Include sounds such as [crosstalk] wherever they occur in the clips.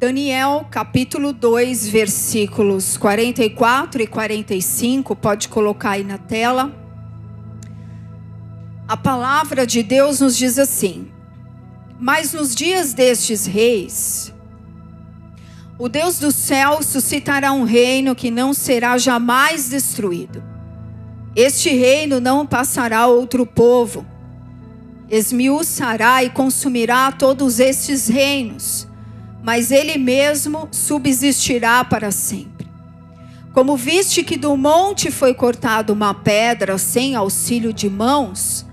Daniel capítulo 2, versículos 44 e 45, pode colocar aí na tela. A palavra de Deus nos diz assim: Mas nos dias destes reis, o Deus do céu suscitará um reino que não será jamais destruído. Este reino não passará a outro povo. Esmiuçará e consumirá todos estes reinos mas ele mesmo subsistirá para sempre. Como viste que do monte foi cortada uma pedra sem auxílio de mãos,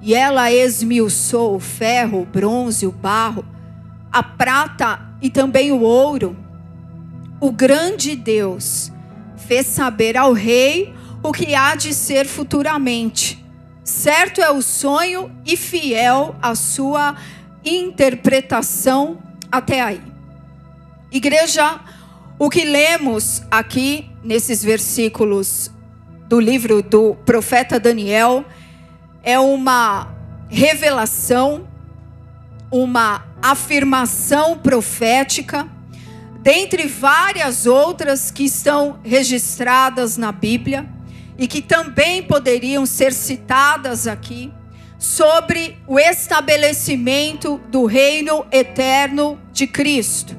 e ela esmiuçou o ferro, o bronze, o barro, a prata e também o ouro, o grande Deus fez saber ao rei o que há de ser futuramente. Certo é o sonho e fiel a sua interpretação até aí. Igreja, o que lemos aqui nesses versículos do livro do profeta Daniel é uma revelação, uma afirmação profética, dentre várias outras que estão registradas na Bíblia e que também poderiam ser citadas aqui sobre o estabelecimento do reino eterno de Cristo.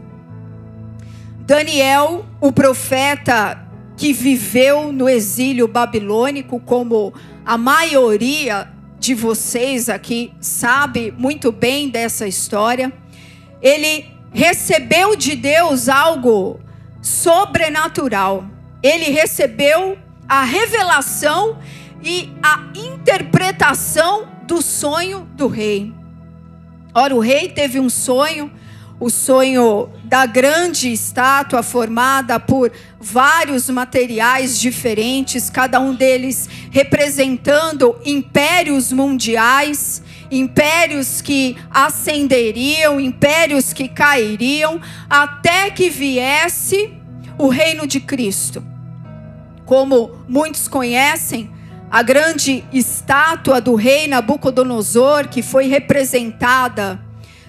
Daniel, o profeta que viveu no exílio babilônico, como a maioria de vocês aqui sabe muito bem dessa história, ele recebeu de Deus algo sobrenatural. Ele recebeu a revelação e a interpretação do sonho do rei. Ora, o rei teve um sonho, o sonho da grande estátua formada por vários materiais diferentes, cada um deles representando impérios mundiais, impérios que ascenderiam, impérios que cairiam, até que viesse o reino de Cristo. Como muitos conhecem, a grande estátua do rei Nabucodonosor, que foi representada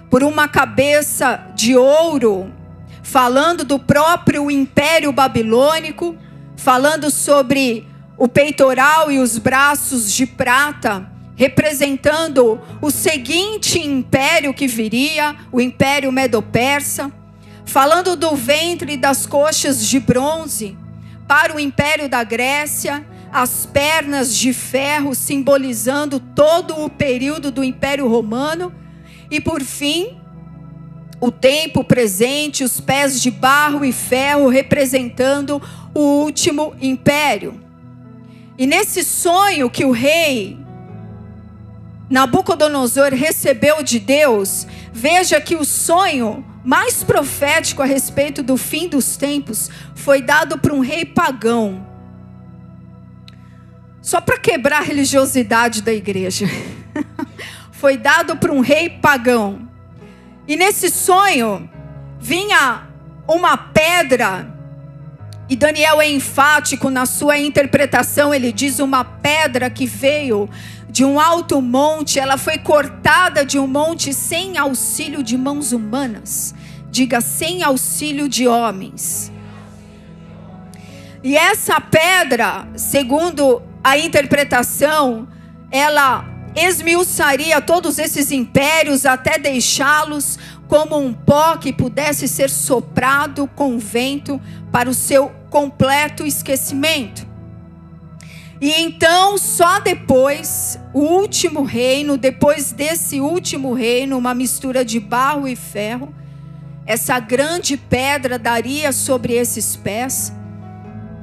por uma cabeça de ouro, falando do próprio império babilônico, falando sobre o peitoral e os braços de prata, representando o seguinte império que viria, o império medo-persa, falando do ventre e das coxas de bronze para o império da Grécia as pernas de ferro, simbolizando todo o período do Império Romano, e por fim, o tempo presente, os pés de barro e ferro, representando o último império. E nesse sonho que o rei Nabucodonosor recebeu de Deus, veja que o sonho mais profético a respeito do fim dos tempos foi dado para um rei pagão só para quebrar a religiosidade da igreja. [laughs] Foi dado para um rei pagão. E nesse sonho vinha uma pedra, e Daniel é enfático na sua interpretação, ele diz uma pedra que veio de um alto monte, ela foi cortada de um monte sem auxílio de mãos humanas. Diga, sem auxílio de homens. E essa pedra, segundo a interpretação, ela esmiuçaria todos esses impérios até deixá-los como um pó que pudesse ser soprado com vento para o seu completo esquecimento. E então, só depois, o último reino, depois desse último reino, uma mistura de barro e ferro, essa grande pedra daria sobre esses pés,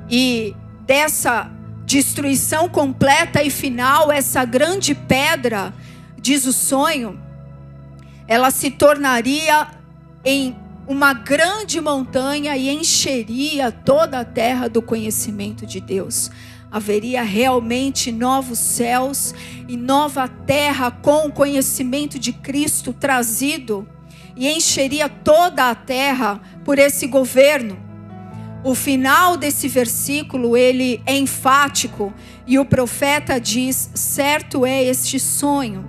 e dessa destruição completa e final, essa grande pedra, diz o sonho, ela se tornaria em uma grande montanha e encheria toda a terra do conhecimento de Deus. Haveria realmente novos céus e nova terra com o conhecimento de Cristo trazido e encheria toda a terra por esse governo. O final desse versículo, ele é enfático e o profeta diz: "Certo é este sonho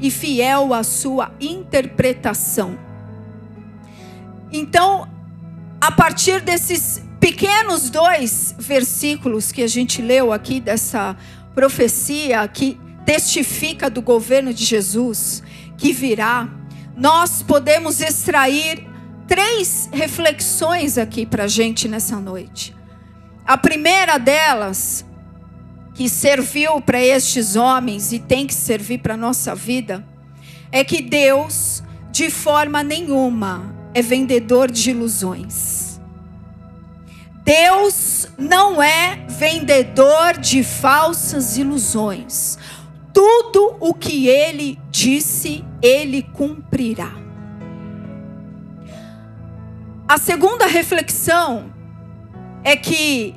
e fiel a sua interpretação". Então, a partir desses pequenos dois versículos que a gente leu aqui dessa profecia que testifica do governo de Jesus que virá, nós podemos extrair três reflexões aqui para a gente nessa noite. A primeira delas, que serviu para estes homens e tem que servir para a nossa vida, é que Deus, de forma nenhuma, é vendedor de ilusões. Deus não é vendedor de falsas ilusões. Tudo o que ele disse, ele cumprirá. A segunda reflexão é que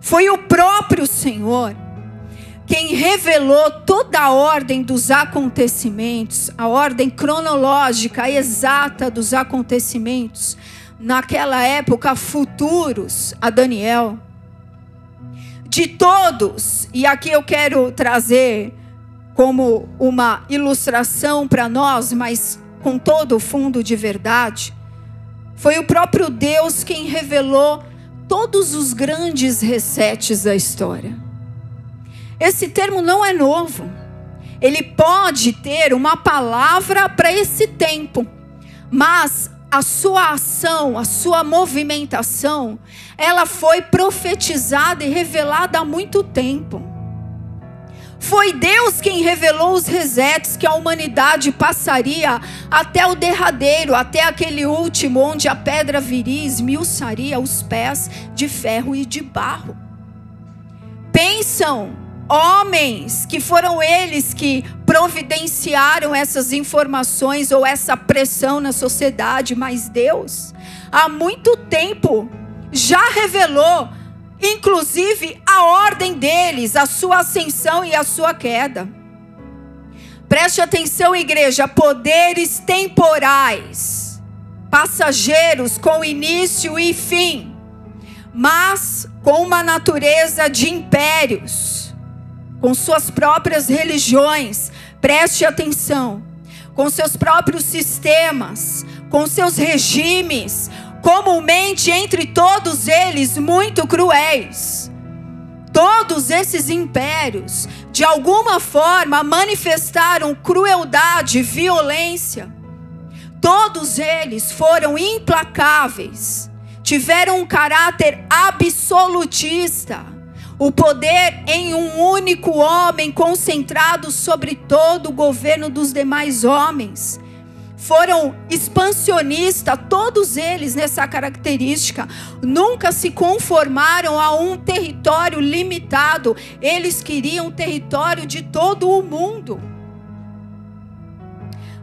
foi o próprio Senhor quem revelou toda a ordem dos acontecimentos, a ordem cronológica exata dos acontecimentos, naquela época futuros a Daniel. De todos, e aqui eu quero trazer como uma ilustração para nós, mas com todo o fundo de verdade, foi o próprio Deus quem revelou todos os grandes resetes da história. Esse termo não é novo. Ele pode ter uma palavra para esse tempo, mas a sua ação, a sua movimentação, ela foi profetizada e revelada há muito tempo. Foi Deus quem revelou os resetes que a humanidade passaria até o derradeiro, até aquele último, onde a pedra viria esmiuçaria os pés de ferro e de barro. Pensam homens que foram eles que providenciaram essas informações ou essa pressão na sociedade, mas Deus, há muito tempo, já revelou, inclusive, a ordem deles, a sua ascensão e a sua queda. Preste atenção, igreja: poderes temporais, passageiros com início e fim, mas com uma natureza de impérios com suas próprias religiões, preste atenção, com seus próprios sistemas, com seus regimes, comumente entre todos eles muito cruéis. Todos esses impérios, de alguma forma, manifestaram crueldade, violência. Todos eles foram implacáveis, tiveram um caráter absolutista o poder em um único homem concentrado sobre todo o governo dos demais homens. Foram expansionistas, todos eles nessa característica. Nunca se conformaram a um território limitado. Eles queriam o território de todo o mundo.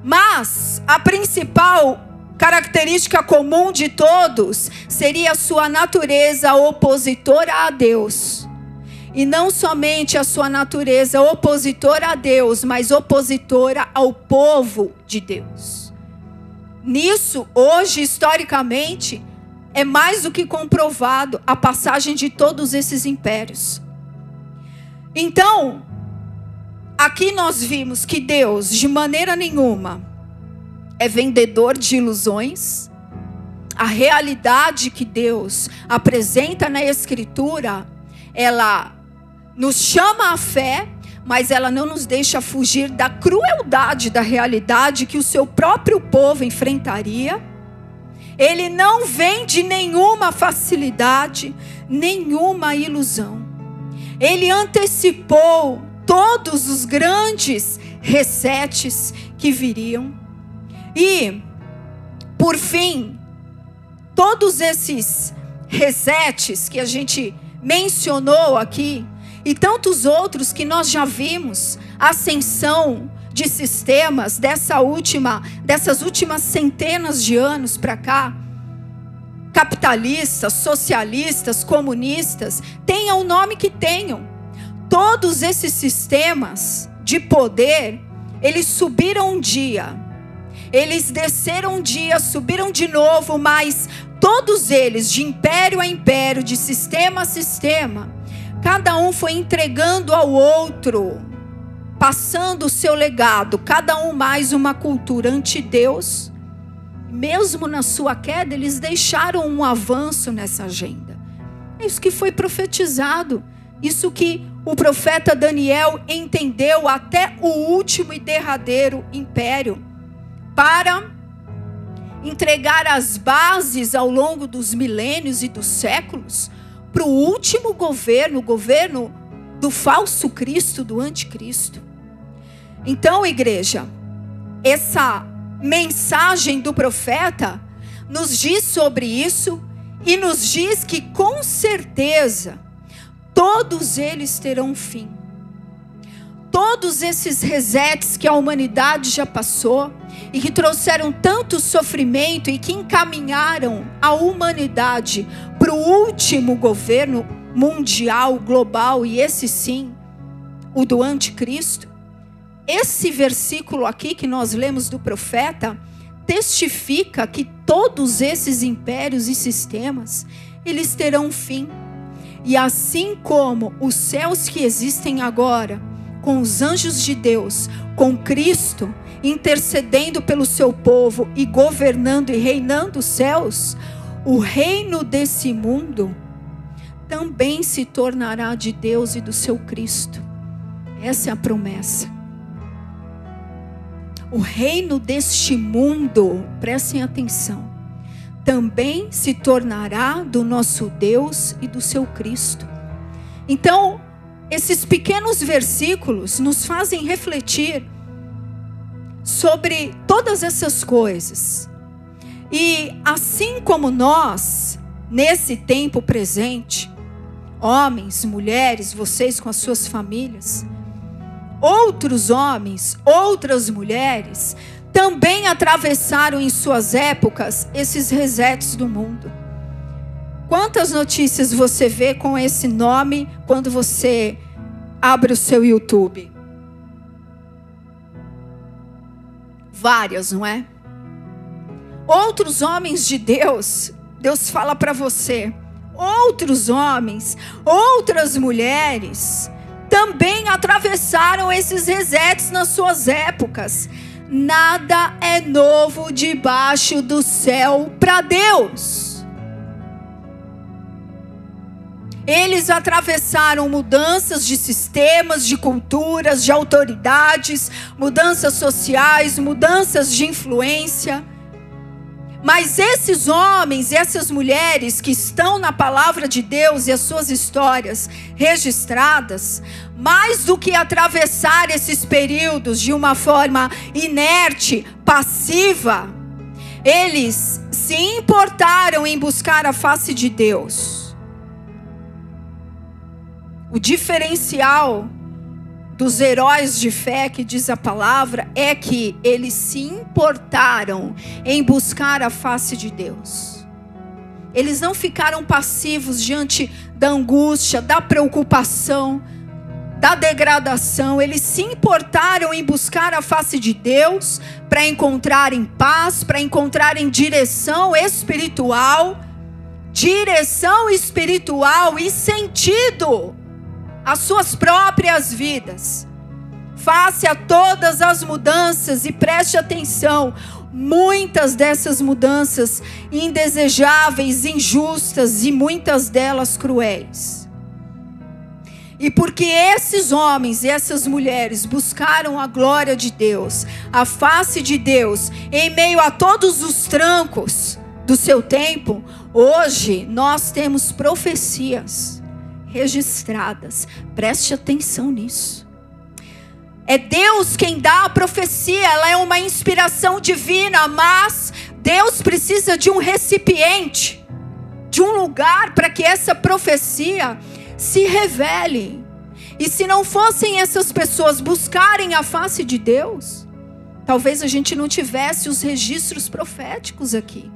Mas a principal característica comum de todos seria a sua natureza opositora a Deus. E não somente a sua natureza opositora a Deus, mas opositora ao povo de Deus. Nisso, hoje, historicamente, é mais do que comprovado a passagem de todos esses impérios. Então, aqui nós vimos que Deus, de maneira nenhuma, é vendedor de ilusões. A realidade que Deus apresenta na Escritura, ela nos chama à fé, mas ela não nos deixa fugir da crueldade da realidade que o seu próprio povo enfrentaria. Ele não vem de nenhuma facilidade, nenhuma ilusão. Ele antecipou todos os grandes resetes que viriam. E, por fim, todos esses resetes que a gente mencionou aqui, e tantos outros que nós já vimos, ascensão de sistemas dessa última, dessas últimas centenas de anos para cá, capitalistas, socialistas, comunistas, tenham o nome que tenham. Todos esses sistemas de poder, eles subiram um dia, eles desceram um dia, subiram de novo, mas todos eles, de império a império, de sistema a sistema, Cada um foi entregando ao outro, passando o seu legado, cada um mais uma cultura ante Deus, mesmo na sua queda, eles deixaram um avanço nessa agenda. É isso que foi profetizado, isso que o profeta Daniel entendeu até o último e derradeiro império, para entregar as bases ao longo dos milênios e dos séculos para o último governo, o governo do falso Cristo, do anticristo. Então, igreja, essa mensagem do profeta nos diz sobre isso e nos diz que com certeza todos eles terão fim. Todos esses resets que a humanidade já passou e que trouxeram tanto sofrimento e que encaminharam a humanidade para o último governo mundial, global, e esse sim, o do anticristo. Esse versículo aqui que nós lemos do profeta testifica que todos esses impérios e sistemas, eles terão fim. E assim como os céus que existem agora, com os anjos de Deus, com Cristo, intercedendo pelo seu povo e governando e reinando os céus, o reino desse mundo também se tornará de Deus e do seu Cristo. Essa é a promessa. O reino deste mundo, prestem atenção, também se tornará do nosso Deus e do seu Cristo. Então, esses pequenos versículos nos fazem refletir sobre todas essas coisas. E assim como nós, nesse tempo presente, homens, mulheres, vocês com as suas famílias, outros homens, outras mulheres, também atravessaram em suas épocas esses resets do mundo. Quantas notícias você vê com esse nome quando você abre o seu YouTube? Várias, não é? Outros homens de Deus, Deus fala para você, outros homens, outras mulheres, também atravessaram esses resets nas suas épocas. Nada é novo debaixo do céu para Deus. Eles atravessaram mudanças de sistemas, de culturas, de autoridades, mudanças sociais, mudanças de influência. Mas esses homens essas mulheres que estão na palavra de Deus e as suas histórias registradas, mais do que atravessar esses períodos de uma forma inerte, passiva, eles se importaram em buscar a face de Deus. O diferencial dos heróis de fé que diz a palavra é que eles se importaram em buscar a face de Deus. Eles não ficaram passivos diante da angústia, da preocupação, da degradação. Eles se importaram em buscar a face de Deus para encontrarem paz, para encontrarem direção espiritual, direção espiritual e sentido as suas próprias vidas. Face a todas as mudanças e preste atenção. Muitas dessas mudanças indesejáveis, injustas e muitas delas cruéis. E porque esses homens e essas mulheres buscaram a glória de Deus, a face de Deus, em meio a todos os trancos do seu tempo, hoje nós temos profecias registradas. Preste atenção nisso. É Deus quem dá a profecia, ela é uma inspiração divina, mas Deus precisa de um recipiente, de um lugar para que essa profecia se revele. E se não fossem essas pessoas buscarem a face de Deus, talvez a gente não tivesse os registros proféticos aqui.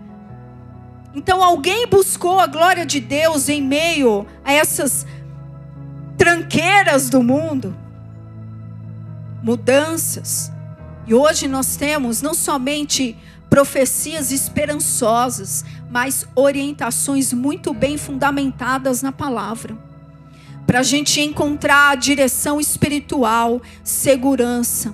Então alguém buscou a glória de Deus em meio a essas tranqueiras do mundo, mudanças. E hoje nós temos não somente profecias esperançosas, mas orientações muito bem fundamentadas na palavra. Para a gente encontrar a direção espiritual, segurança.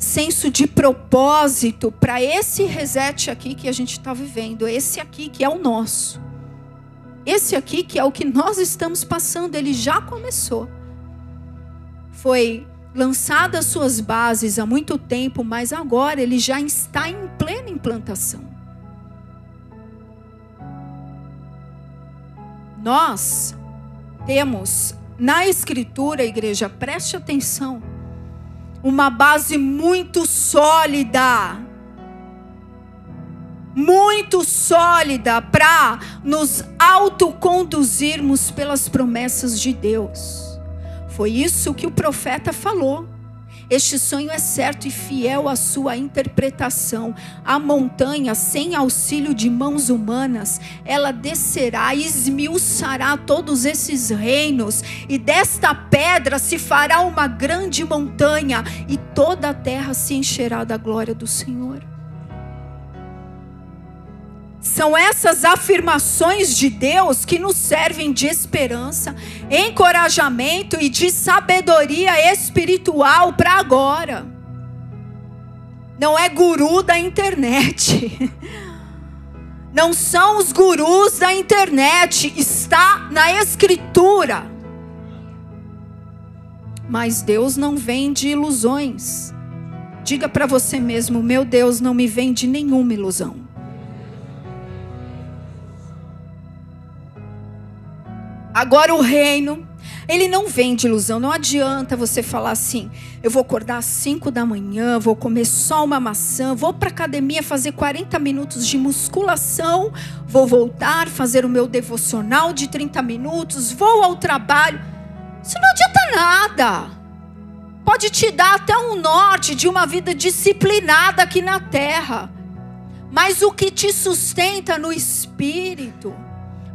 Senso de propósito para esse reset aqui que a gente está vivendo, esse aqui que é o nosso. Esse aqui que é o que nós estamos passando, ele já começou. Foi lançada suas bases há muito tempo, mas agora ele já está em plena implantação. Nós temos na escritura, igreja, preste atenção, uma base muito sólida. Muito sólida para nos autoconduzirmos pelas promessas de Deus. Foi isso que o profeta falou. Este sonho é certo e fiel à sua interpretação. A montanha, sem auxílio de mãos humanas, ela descerá e esmiuçará todos esses reinos, e desta pedra se fará uma grande montanha, e toda a terra se encherá da glória do Senhor. São essas afirmações de Deus que nos servem de esperança, encorajamento e de sabedoria espiritual para agora. Não é guru da internet. [laughs] Não são os gurus da internet, está na escritura. Mas Deus não vende ilusões. Diga para você mesmo: meu Deus não me vende nenhuma ilusão. Agora o reino, ele não vem de ilusão. Não adianta você falar assim: eu vou acordar às 5 da manhã, vou comer só uma maçã, vou para academia fazer 40 minutos de musculação, vou voltar, fazer o meu devocional de 30 minutos, vou ao trabalho. Isso não adianta nada. Pode te dar até um norte de uma vida disciplinada aqui na terra. Mas o que te sustenta no espírito,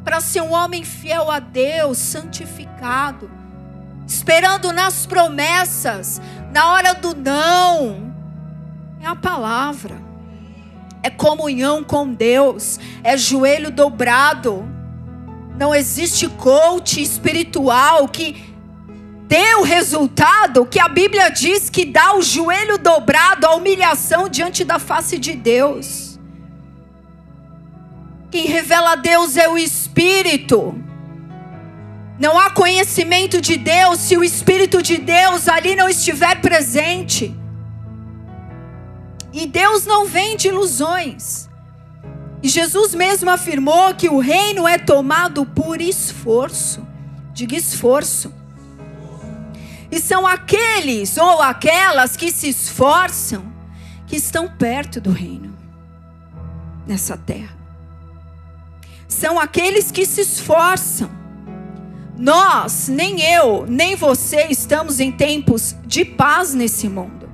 para ser um homem fiel a Deus, santificado, esperando nas promessas, na hora do não. É a palavra, é comunhão com Deus, é joelho dobrado. Não existe coach espiritual que dê o resultado que a Bíblia diz que dá o joelho dobrado, a humilhação diante da face de Deus. Quem revela a Deus é o Espírito. Não há conhecimento de Deus se o Espírito de Deus ali não estiver presente. E Deus não vem de ilusões. E Jesus mesmo afirmou que o reino é tomado por esforço. Diga esforço. E são aqueles ou aquelas que se esforçam que estão perto do reino nessa terra são aqueles que se esforçam. Nós, nem eu, nem você estamos em tempos de paz nesse mundo.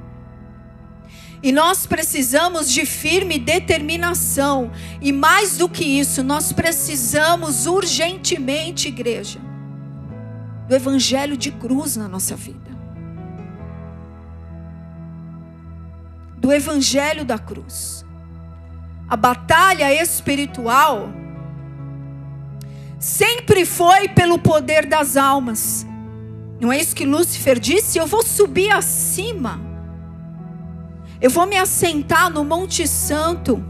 E nós precisamos de firme determinação. E mais do que isso, nós precisamos urgentemente, igreja, do evangelho de cruz na nossa vida. Do evangelho da cruz. A batalha espiritual sempre foi pelo poder das almas. Não é isso que Lúcifer disse? Eu vou subir acima. Eu vou me assentar no Monte Santo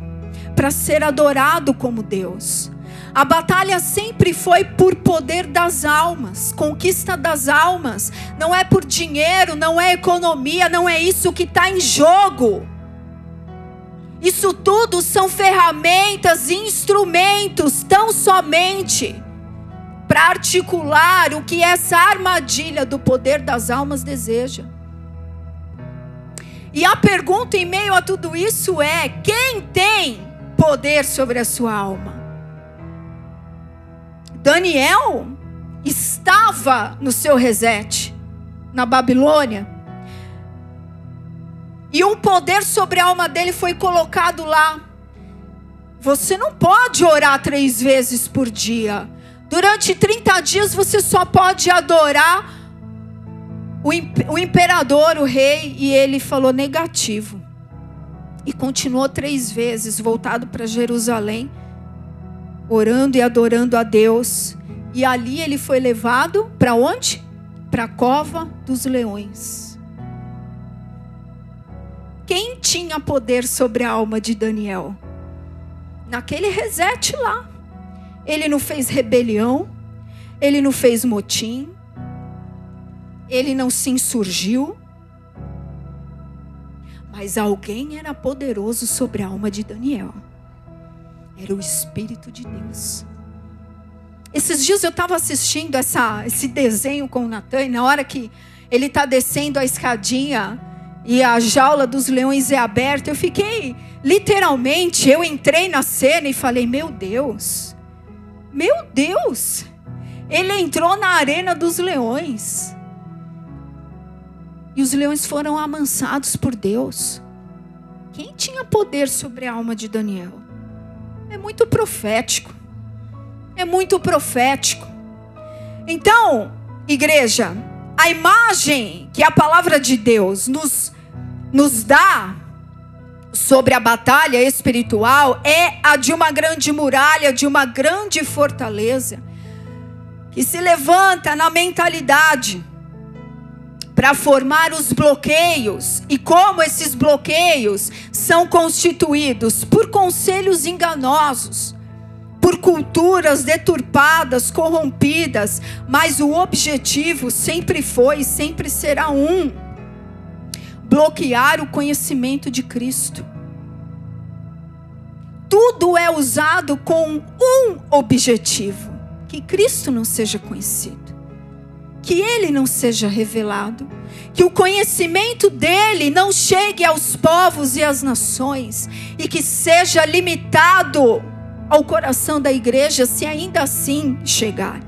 para ser adorado como Deus. A batalha sempre foi por poder das almas, conquista das almas. Não é por dinheiro, não é economia, não é isso que está em jogo. Isso tudo são ferramentas e instrumentos, tão somente para articular o que essa armadilha do poder das almas deseja. E a pergunta em meio a tudo isso é: quem tem poder sobre a sua alma? Daniel estava no seu reset na Babilônia. E um poder sobre a alma dele foi colocado lá. Você não pode orar três vezes por dia. Durante 30 dias você só pode adorar o, imperador, o rei, e ele falou negativo. E continuou três vezes voltado para Jerusalém, orando e adorando a Deus. E ali ele foi levado para onde? Para a cova dos leões. Quem tinha poder sobre a alma de Daniel? Naquele reset lá. Ele não fez rebelião, ele não fez motim, ele não se insurgiu. Mas alguém era poderoso sobre a alma de Daniel. Era o Espírito de Deus. Esses dias eu estava assistindo essa, esse desenho com o Natan, e na hora que ele está descendo a escadinha e a jaula dos leões é aberta, eu fiquei, literalmente, eu entrei na cena e falei: Meu Deus, meu Deus, ele entrou na arena dos leões. E os leões foram amansados por Deus. Quem tinha poder sobre a alma de Daniel? É muito profético. É muito profético. Então, igreja, a imagem que a palavra de Deus nos, nos dá sobre a batalha espiritual é a de uma grande muralha, de uma grande fortaleza, que se levanta na mentalidade para formar os bloqueios e como esses bloqueios são constituídos por conselhos enganosos, por culturas deturpadas, corrompidas, mas o objetivo sempre foi e sempre será um: bloquear o conhecimento de Cristo. Tudo é usado com um objetivo: que Cristo não seja conhecido que ele não seja revelado, que o conhecimento dele não chegue aos povos e às nações, e que seja limitado ao coração da igreja, se ainda assim chegar.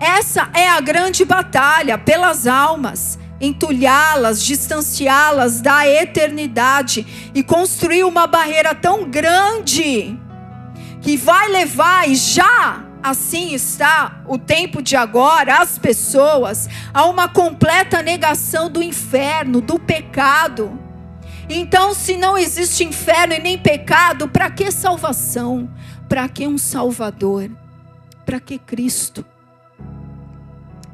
Essa é a grande batalha pelas almas, entulhá-las, distanciá-las da eternidade e construir uma barreira tão grande que vai levar e já assim está o tempo de agora, as pessoas, a uma completa negação do inferno, do pecado. Então, se não existe inferno e nem pecado, para que salvação? Para que um Salvador? Para que Cristo?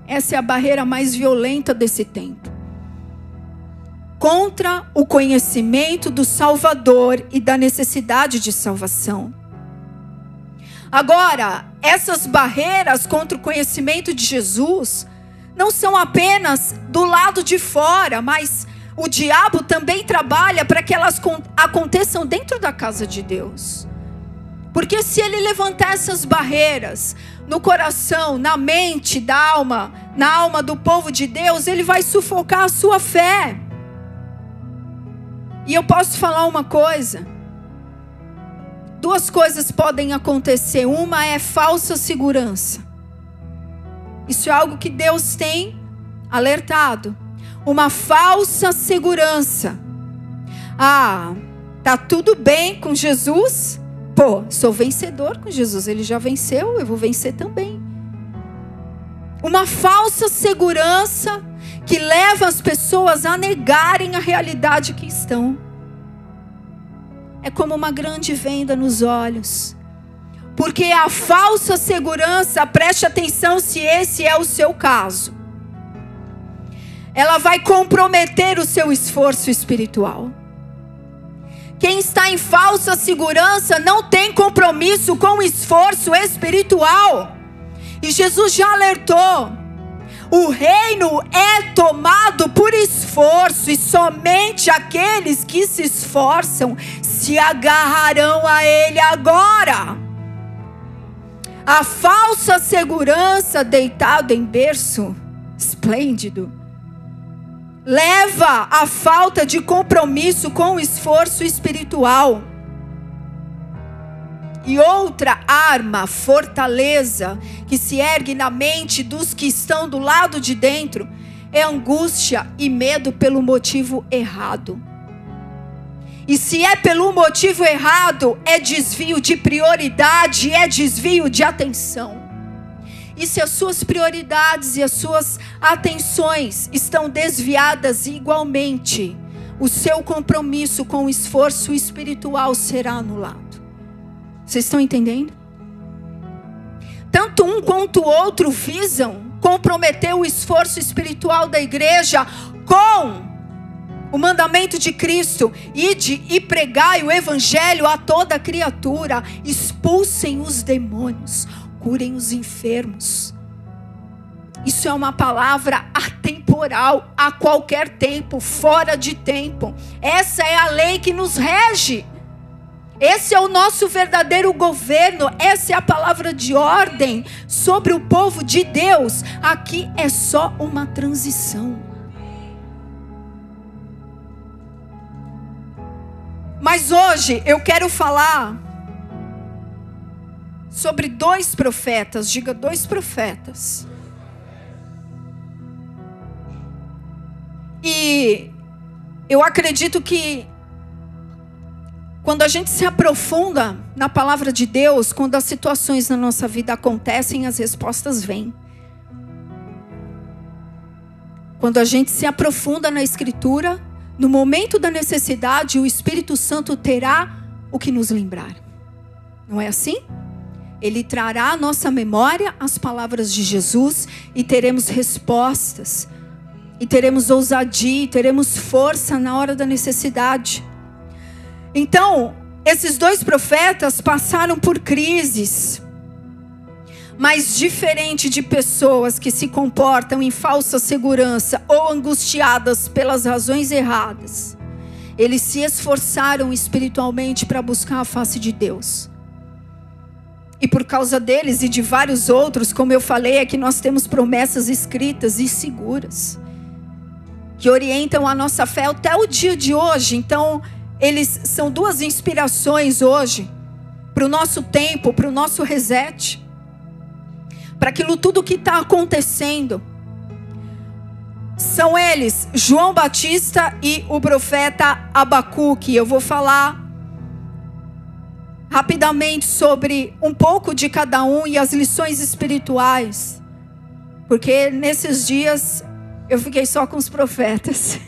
Essa é a barreira mais violenta desse tempo. Contra o conhecimento do Salvador e da necessidade de salvação. Agora, essas barreiras contra o conhecimento de Jesus não são apenas do lado de fora, mas o diabo também trabalha para que elas aconteçam dentro da casa de Deus. Porque se ele levantar essas barreiras no coração, na mente da alma, na alma do povo de Deus, ele vai sufocar a sua fé. E eu posso falar uma coisa: duas coisas podem acontecer. Uma é falsa segurança. Isso é algo que Deus tem alertado. Uma falsa segurança. Ah, tá tudo bem com Jesus? Pô, sou vencedor com Jesus. Ele já venceu, eu vou vencer também. Uma falsa segurança que leva as pessoas a negarem a realidade que estão é como uma grande venda nos olhos. Porque a falsa segurança, preste atenção se esse é o seu caso. Ela vai comprometer o seu esforço espiritual. Quem está em falsa segurança não tem compromisso com o esforço espiritual. E Jesus já alertou: o reino é tomado por esforço, e somente aqueles que se esforçam se agarrarão a ele agora. A falsa segurança deitado em berço esplêndido leva à falta de compromisso com o esforço espiritual. E outra arma, fortaleza, que se ergue na mente dos que estão do lado de dentro, é angústia e medo pelo motivo errado. E se é pelo motivo errado, é desvio de prioridade, é desvio de atenção. E se as suas prioridades e as suas atenções estão desviadas igualmente, o seu compromisso com o esforço espiritual será anulado. Vocês estão entendendo? Tanto um quanto o outro visam comprometer o esforço espiritual da igreja com o mandamento de Cristo, ide e pregai o evangelho a toda criatura, expulsem os demônios, curem os enfermos. Isso é uma palavra atemporal, a qualquer tempo, fora de tempo. Essa é a lei que nos rege. Esse é o nosso verdadeiro governo, essa é a palavra de ordem sobre o povo de Deus. Aqui é só uma transição. Mas hoje eu quero falar sobre dois profetas, diga dois profetas. E eu acredito que quando a gente se aprofunda na palavra de Deus, quando as situações na nossa vida acontecem, as respostas vêm. Quando a gente se aprofunda na Escritura, no momento da necessidade, o Espírito Santo terá o que nos lembrar. Não é assim? Ele trará à nossa memória as palavras de Jesus e teremos respostas, e teremos ousadia, e teremos força na hora da necessidade. Então, esses dois profetas passaram por crises, mas diferente de pessoas que se comportam em falsa segurança ou angustiadas pelas razões erradas, eles se esforçaram espiritualmente para buscar a face de Deus. E por causa deles e de vários outros, como eu falei, é que nós temos promessas escritas e seguras que orientam a nossa fé até o dia de hoje. Então, eles são duas inspirações hoje para o nosso tempo, para o nosso reset para aquilo tudo que está acontecendo. São eles, João Batista e o profeta Abacuque. Eu vou falar rapidamente sobre um pouco de cada um e as lições espirituais. Porque nesses dias eu fiquei só com os profetas.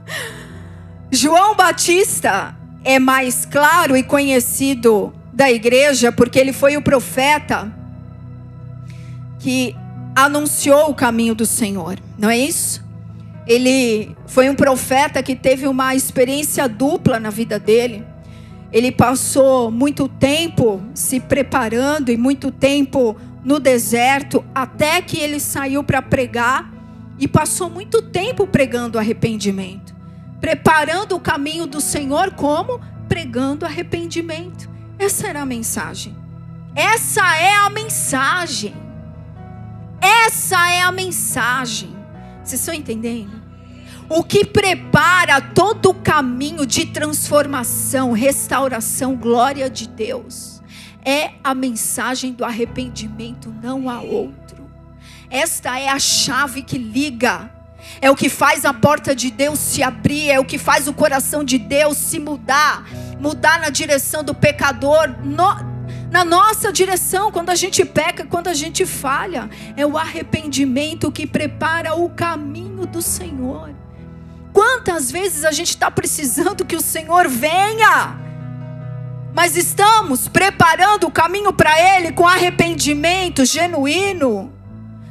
[laughs] João Batista é mais claro e conhecido da igreja porque ele foi o profeta que anunciou o caminho do Senhor, não é isso? Ele foi um profeta que teve uma experiência dupla na vida dele. Ele passou muito tempo se preparando e muito tempo no deserto até que ele saiu para pregar e passou muito tempo pregando arrependimento, preparando o caminho do Senhor como pregando arrependimento. Essa era a mensagem. Essa é a mensagem. Essa é a mensagem. Vocês estão entendendo? O que prepara todo o caminho de transformação, restauração, glória de Deus, é a mensagem do arrependimento, não há outro. Esta é a chave que liga, é o que faz a porta de Deus se abrir, é o que faz o coração de Deus se mudar, mudar na direção do pecador. No, na nossa direção quando a gente peca, quando a gente falha. É o arrependimento que prepara o caminho do Senhor. Quantas vezes a gente está precisando que o Senhor venha, mas estamos preparando o caminho para Ele com arrependimento genuíno,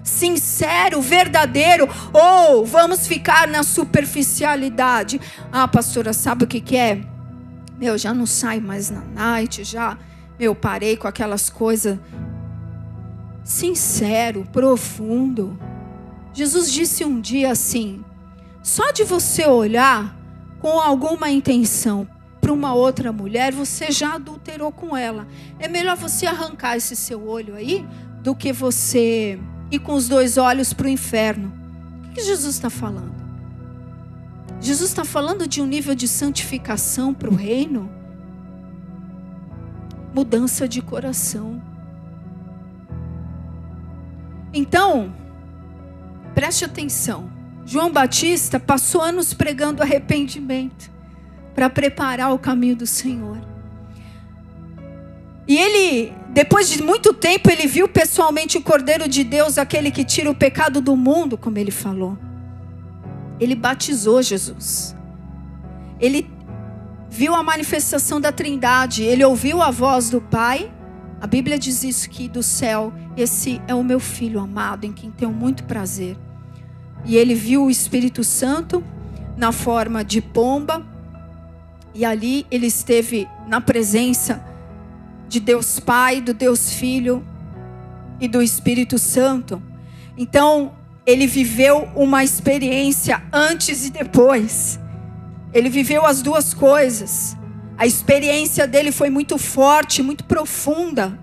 sincero, verdadeiro, ou vamos ficar na superficialidade? Ah, pastora, sabe o que, que é? Meu, já não sai mais na night, já eu parei com aquelas coisas sincero, profundo. Jesus disse um dia assim: só de você olhar com alguma intenção para uma outra mulher, você já adulterou com ela. É melhor você arrancar esse seu olho aí do que você ir com os dois olhos para o inferno. O que Jesus está falando? Jesus está falando de um nível de santificação para o reino mudança de coração. Então, preste atenção. João Batista passou anos pregando arrependimento para preparar o caminho do Senhor. E ele, depois de muito tempo, ele viu pessoalmente o Cordeiro de Deus, aquele que tira o pecado do mundo, como ele falou. Ele batizou Jesus. Ele viu a manifestação da Trindade, ele ouviu a voz do Pai. A Bíblia diz isso que do céu, esse é o meu filho amado, em quem tenho muito prazer. E ele viu o Espírito Santo na forma de pomba. E ali ele esteve na presença de Deus Pai, do Deus Filho e do Espírito Santo. Então, ele viveu uma experiência antes e depois. Ele viveu as duas coisas. A experiência dele foi muito forte, muito profunda.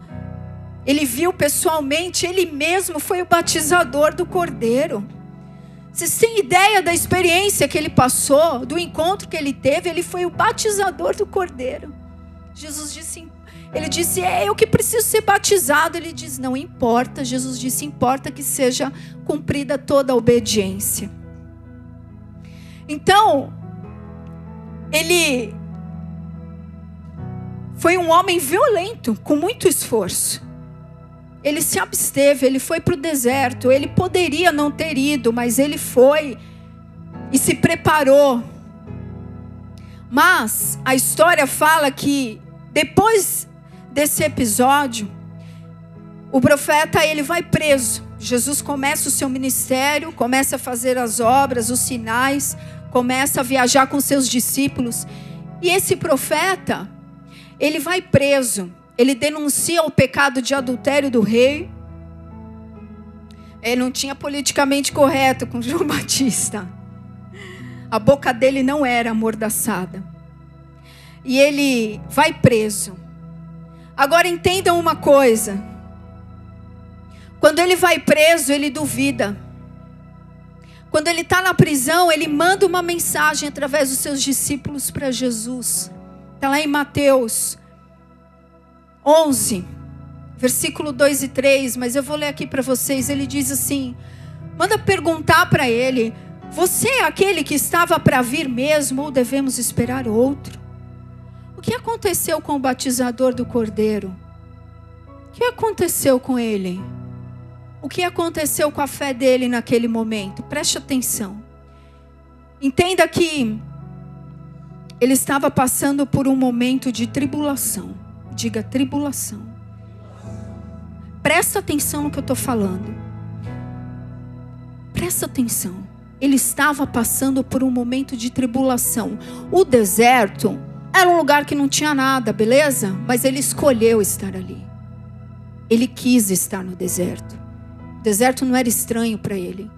Ele viu pessoalmente, ele mesmo foi o batizador do cordeiro. Vocês têm ideia da experiência que ele passou, do encontro que ele teve? Ele foi o batizador do cordeiro. Jesus disse: ele disse, é eu que preciso ser batizado. Ele diz, não importa. Jesus disse, importa que seja cumprida toda a obediência. Então, ele foi um homem violento, com muito esforço. Ele se absteve, ele foi para o deserto. Ele poderia não ter ido, mas ele foi e se preparou. Mas a história fala que depois desse episódio, o profeta ele vai preso. Jesus começa o seu ministério, começa a fazer as obras, os sinais, começa a viajar com seus discípulos. E esse profeta, ele vai preso. Ele denuncia o pecado de adultério do rei. Ele não tinha politicamente correto com [laughs] João Batista. A boca dele não era amordaçada. E ele vai preso. Agora entendam uma coisa. Quando ele vai preso, ele duvida. Quando ele está na prisão, ele manda uma mensagem através dos seus discípulos para Jesus. Está lá em Mateus 11, versículo 2 e 3, mas eu vou ler aqui para vocês. Ele diz assim: manda perguntar para ele: Você é aquele que estava para vir mesmo ou devemos esperar outro? O que aconteceu com o batizador do cordeiro? O que aconteceu com ele? O que aconteceu com a fé dele naquele momento? Preste atenção. Entenda que ele estava passando por um momento de tribulação. Diga tribulação. Presta atenção no que eu estou falando. Presta atenção. Ele estava passando por um momento de tribulação. O deserto era um lugar que não tinha nada, beleza? Mas ele escolheu estar ali. Ele quis estar no deserto. O deserto não era estranho para ele.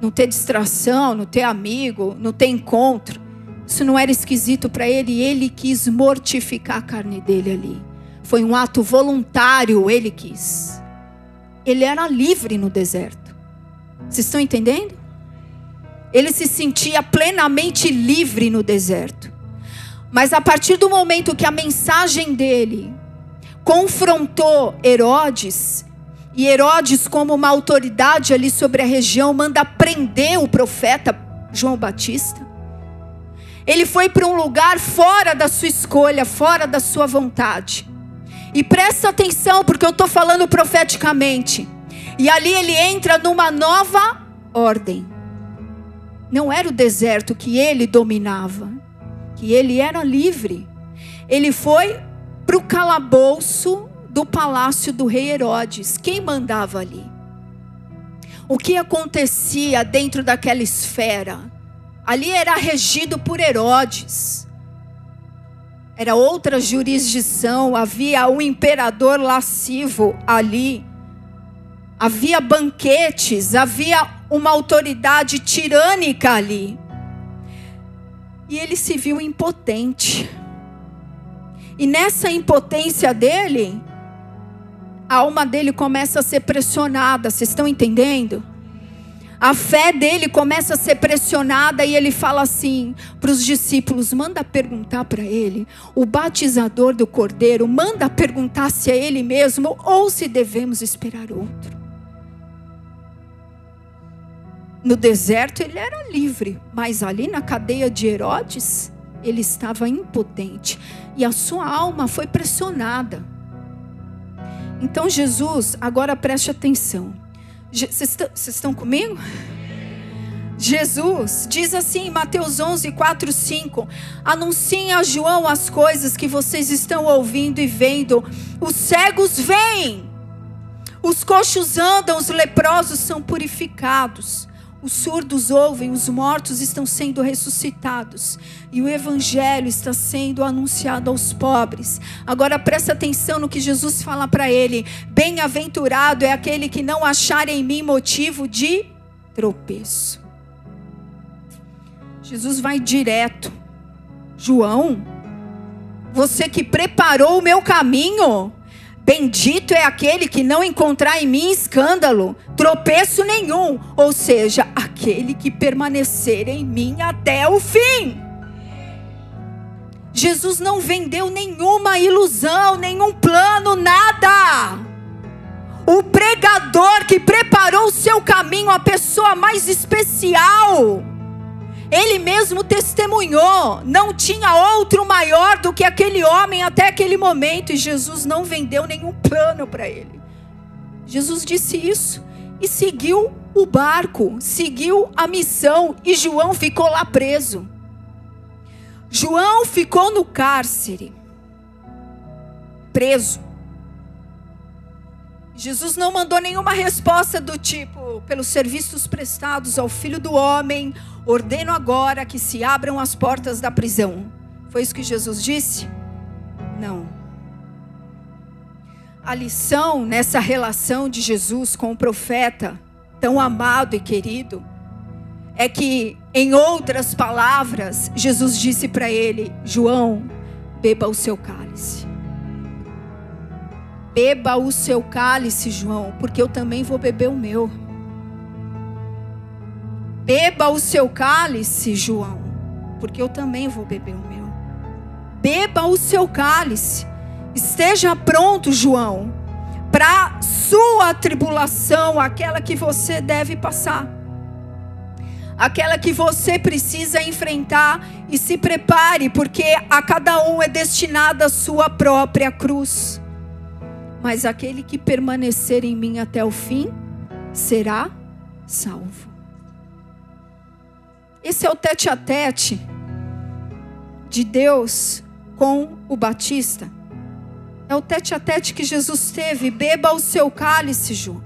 Não ter distração, não ter amigo, não ter encontro. Isso não era esquisito para ele. Ele quis mortificar a carne dele ali. Foi um ato voluntário, ele quis. Ele era livre no deserto. Vocês estão entendendo? Ele se sentia plenamente livre no deserto. Mas a partir do momento que a mensagem dele confrontou Herodes, e Herodes, como uma autoridade ali sobre a região, manda prender o profeta João Batista. Ele foi para um lugar fora da sua escolha, fora da sua vontade. E presta atenção, porque eu estou falando profeticamente. E ali ele entra numa nova ordem. Não era o deserto que ele dominava que ele era livre. Ele foi para o calabouço do palácio do rei Herodes. Quem mandava ali? O que acontecia dentro daquela esfera? Ali era regido por Herodes. Era outra jurisdição, havia um imperador lascivo ali. Havia banquetes, havia uma autoridade tirânica ali. E ele se viu impotente. E nessa impotência dele, a alma dele começa a ser pressionada. Vocês estão entendendo? A fé dele começa a ser pressionada e ele fala assim para os discípulos: manda perguntar para ele, o batizador do cordeiro, manda perguntar se é ele mesmo ou se devemos esperar outro. No deserto ele era livre, mas ali na cadeia de Herodes, ele estava impotente e a sua alma foi pressionada. Então Jesus, agora preste atenção. Vocês estão comigo? Jesus diz assim em Mateus 11, 4, 5: Anunciem a João as coisas que vocês estão ouvindo e vendo. Os cegos vêm, os coxos andam, os leprosos são purificados os surdos ouvem, os mortos estão sendo ressuscitados e o evangelho está sendo anunciado aos pobres. Agora presta atenção no que Jesus fala para ele: Bem-aventurado é aquele que não achar em mim motivo de tropeço. Jesus vai direto. João, você que preparou o meu caminho, Bendito é aquele que não encontrar em mim escândalo, tropeço nenhum, ou seja, aquele que permanecer em mim até o fim. Jesus não vendeu nenhuma ilusão, nenhum plano, nada. O pregador que preparou o seu caminho, a pessoa mais especial, ele mesmo testemunhou, não tinha outro maior do que aquele homem até aquele momento, e Jesus não vendeu nenhum plano para ele. Jesus disse isso e seguiu o barco, seguiu a missão, e João ficou lá preso. João ficou no cárcere, preso. Jesus não mandou nenhuma resposta do tipo, pelos serviços prestados ao filho do homem, ordeno agora que se abram as portas da prisão. Foi isso que Jesus disse? Não. A lição nessa relação de Jesus com o profeta, tão amado e querido, é que, em outras palavras, Jesus disse para ele: João, beba o seu cálice. Beba o seu cálice, João, porque eu também vou beber o meu. Beba o seu cálice, João, porque eu também vou beber o meu. Beba o seu cálice. Esteja pronto, João, para sua tribulação, aquela que você deve passar. Aquela que você precisa enfrentar e se prepare, porque a cada um é destinada a sua própria cruz mas aquele que permanecer em mim até o fim será salvo. Esse é o tete a tete de Deus com o Batista. É o tete a tete que Jesus teve. Beba o seu cálice, João.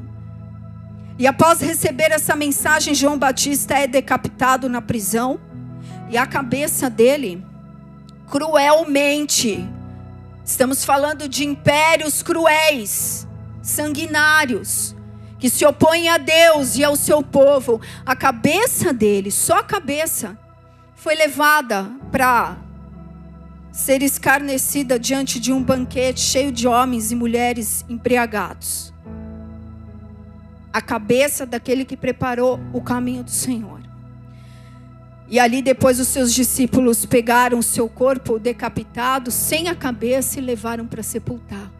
E após receber essa mensagem, João Batista é decapitado na prisão. E a cabeça dele, cruelmente, Estamos falando de impérios cruéis, sanguinários, que se opõem a Deus e ao seu povo. A cabeça dele, só a cabeça, foi levada para ser escarnecida diante de um banquete cheio de homens e mulheres embriagados. A cabeça daquele que preparou o caminho do Senhor. E ali depois os seus discípulos pegaram o seu corpo decapitado, sem a cabeça, e levaram para sepultar.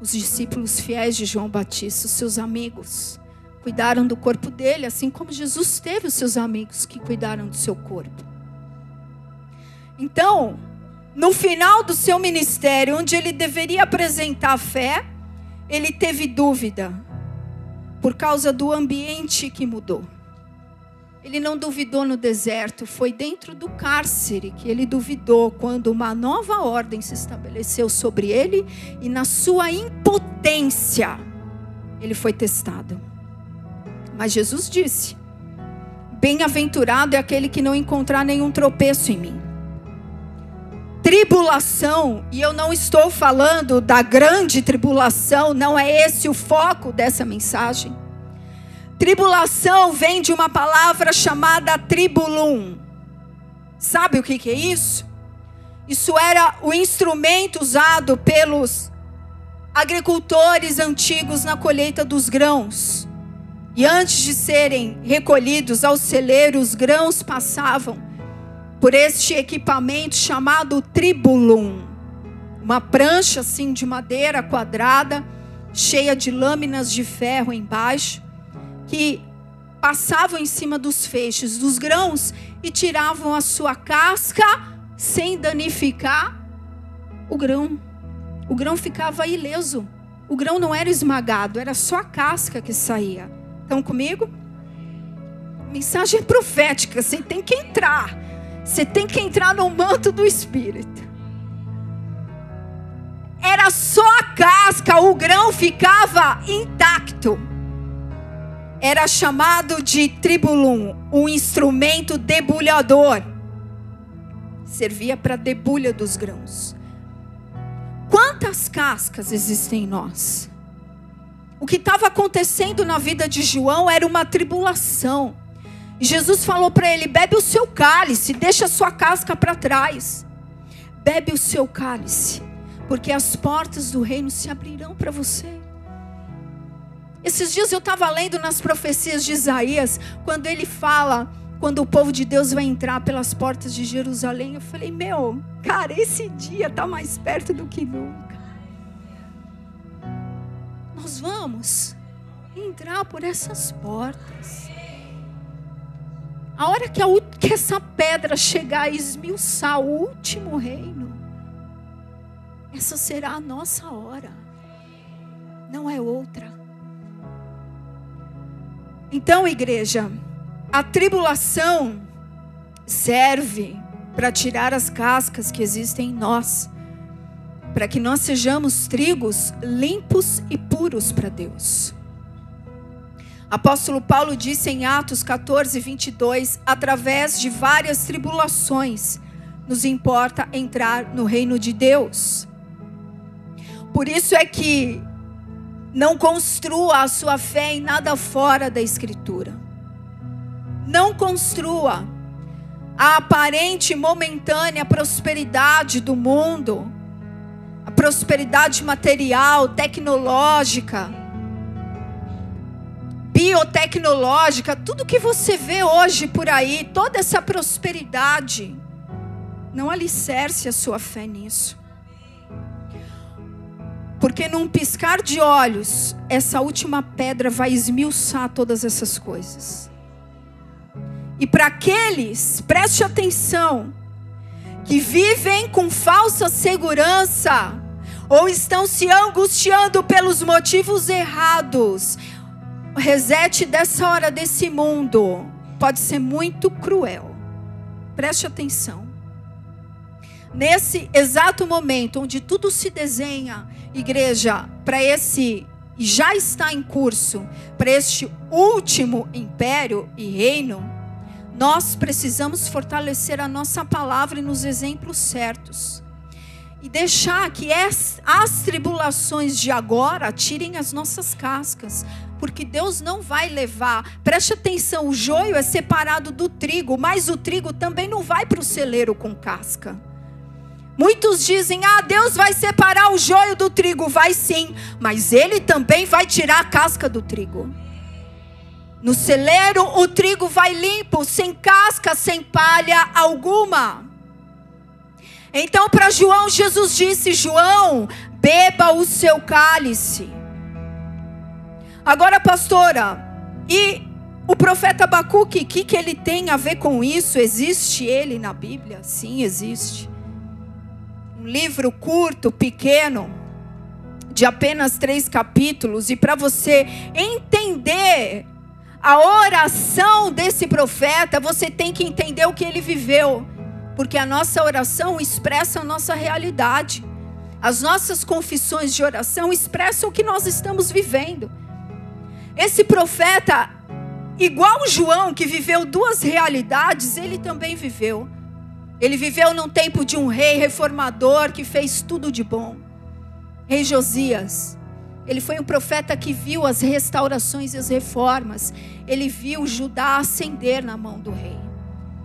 Os discípulos fiéis de João Batista, os seus amigos, cuidaram do corpo dele, assim como Jesus teve os seus amigos que cuidaram do seu corpo. Então, no final do seu ministério, onde ele deveria apresentar fé, ele teve dúvida, por causa do ambiente que mudou. Ele não duvidou no deserto, foi dentro do cárcere que ele duvidou quando uma nova ordem se estabeleceu sobre ele e na sua impotência ele foi testado. Mas Jesus disse: Bem-aventurado é aquele que não encontrar nenhum tropeço em mim. Tribulação, e eu não estou falando da grande tribulação, não é esse o foco dessa mensagem. Tribulação vem de uma palavra chamada tribulum. Sabe o que, que é isso? Isso era o instrumento usado pelos agricultores antigos na colheita dos grãos. E antes de serem recolhidos ao celeiro, os grãos passavam por este equipamento chamado tribulum. Uma prancha assim de madeira quadrada, cheia de lâminas de ferro embaixo que passavam em cima dos feixes dos grãos e tiravam a sua casca sem danificar o grão. O grão ficava ileso. O grão não era esmagado, era só a casca que saía. Estão comigo? Mensagem profética, você tem que entrar. Você tem que entrar no manto do Espírito. Era só a casca, o grão ficava intacto. Era chamado de tribulum, um instrumento debulhador. Servia para debulha dos grãos. Quantas cascas existem em nós? O que estava acontecendo na vida de João era uma tribulação. Jesus falou para ele: bebe o seu cálice, deixa a sua casca para trás. Bebe o seu cálice, porque as portas do reino se abrirão para você. Esses dias eu estava lendo nas profecias de Isaías, quando ele fala, quando o povo de Deus vai entrar pelas portas de Jerusalém. Eu falei, meu, cara, esse dia está mais perto do que nunca. Nós vamos entrar por essas portas. A hora que, a, que essa pedra chegar a esmiuçar o último reino, essa será a nossa hora, não é outra. Então, igreja, a tribulação serve para tirar as cascas que existem em nós, para que nós sejamos trigos limpos e puros para Deus. Apóstolo Paulo disse em Atos 14, 22: através de várias tribulações, nos importa entrar no reino de Deus. Por isso é que não construa a sua fé em nada fora da Escritura. Não construa a aparente momentânea prosperidade do mundo, a prosperidade material, tecnológica, biotecnológica, tudo que você vê hoje por aí, toda essa prosperidade, não alicerce a sua fé nisso. Porque num piscar de olhos, essa última pedra vai esmiuçar todas essas coisas. E para aqueles, preste atenção, que vivem com falsa segurança, ou estão se angustiando pelos motivos errados, o reset dessa hora desse mundo pode ser muito cruel. Preste atenção. Nesse exato momento onde tudo se desenha igreja, para esse, já está em curso, para este último império e reino, nós precisamos fortalecer a nossa palavra nos exemplos certos. E deixar que as tribulações de agora tirem as nossas cascas, porque Deus não vai levar. Preste atenção: o joio é separado do trigo, mas o trigo também não vai para o celeiro com casca. Muitos dizem: ah, Deus vai separar o joio do trigo. Vai sim, mas Ele também vai tirar a casca do trigo. No celeiro, o trigo vai limpo, sem casca, sem palha alguma. Então, para João, Jesus disse: João, beba o seu cálice. Agora, pastora, e o profeta Abacuque, o que, que ele tem a ver com isso? Existe ele na Bíblia? Sim, existe livro curto, pequeno, de apenas três capítulos, e para você entender a oração desse profeta, você tem que entender o que ele viveu, porque a nossa oração expressa a nossa realidade. As nossas confissões de oração expressam o que nós estamos vivendo. Esse profeta, igual João, que viveu duas realidades, ele também viveu. Ele viveu num tempo de um rei reformador que fez tudo de bom. Rei Josias. Ele foi um profeta que viu as restaurações e as reformas. Ele viu Judá ascender na mão do rei.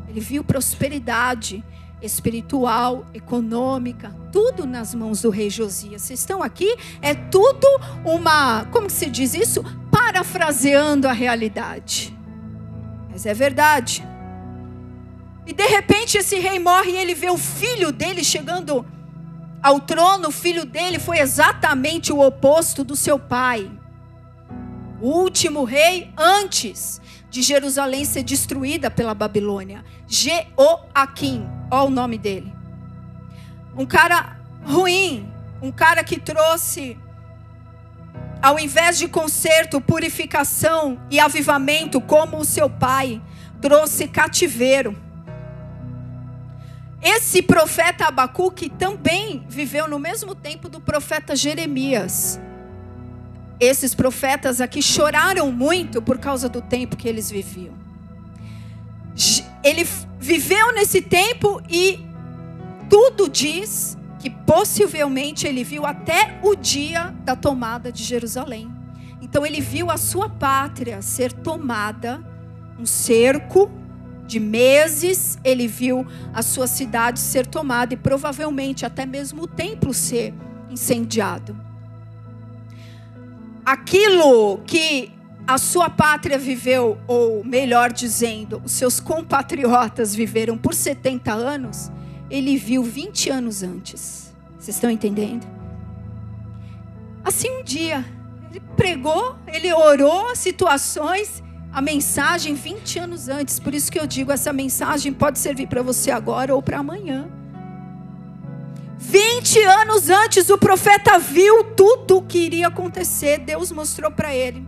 Ele viu prosperidade espiritual, econômica, tudo nas mãos do rei Josias. Vocês estão aqui? É tudo uma, como se diz isso? Parafraseando a realidade. Mas é verdade. E de repente esse rei morre e ele vê o filho dele chegando ao trono. O filho dele foi exatamente o oposto do seu pai. O último rei antes de Jerusalém ser destruída pela Babilônia. Jeoaquim, olha o nome dele. Um cara ruim, um cara que trouxe, ao invés de conserto, purificação e avivamento, como o seu pai, trouxe cativeiro. Esse profeta Abacuque também viveu no mesmo tempo do profeta Jeremias. esses profetas aqui choraram muito por causa do tempo que eles viviam. Ele viveu nesse tempo e tudo diz que possivelmente ele viu até o dia da tomada de Jerusalém. Então ele viu a sua pátria ser tomada, um cerco de meses, ele viu a sua cidade ser tomada e provavelmente até mesmo o templo ser incendiado. Aquilo que a sua pátria viveu, ou melhor dizendo, os seus compatriotas viveram por 70 anos, ele viu 20 anos antes. Vocês estão entendendo? Assim um dia, ele pregou, ele orou situações, a mensagem 20 anos antes. Por isso que eu digo, essa mensagem pode servir para você agora ou para amanhã. 20 anos antes, o profeta viu tudo o que iria acontecer. Deus mostrou para ele.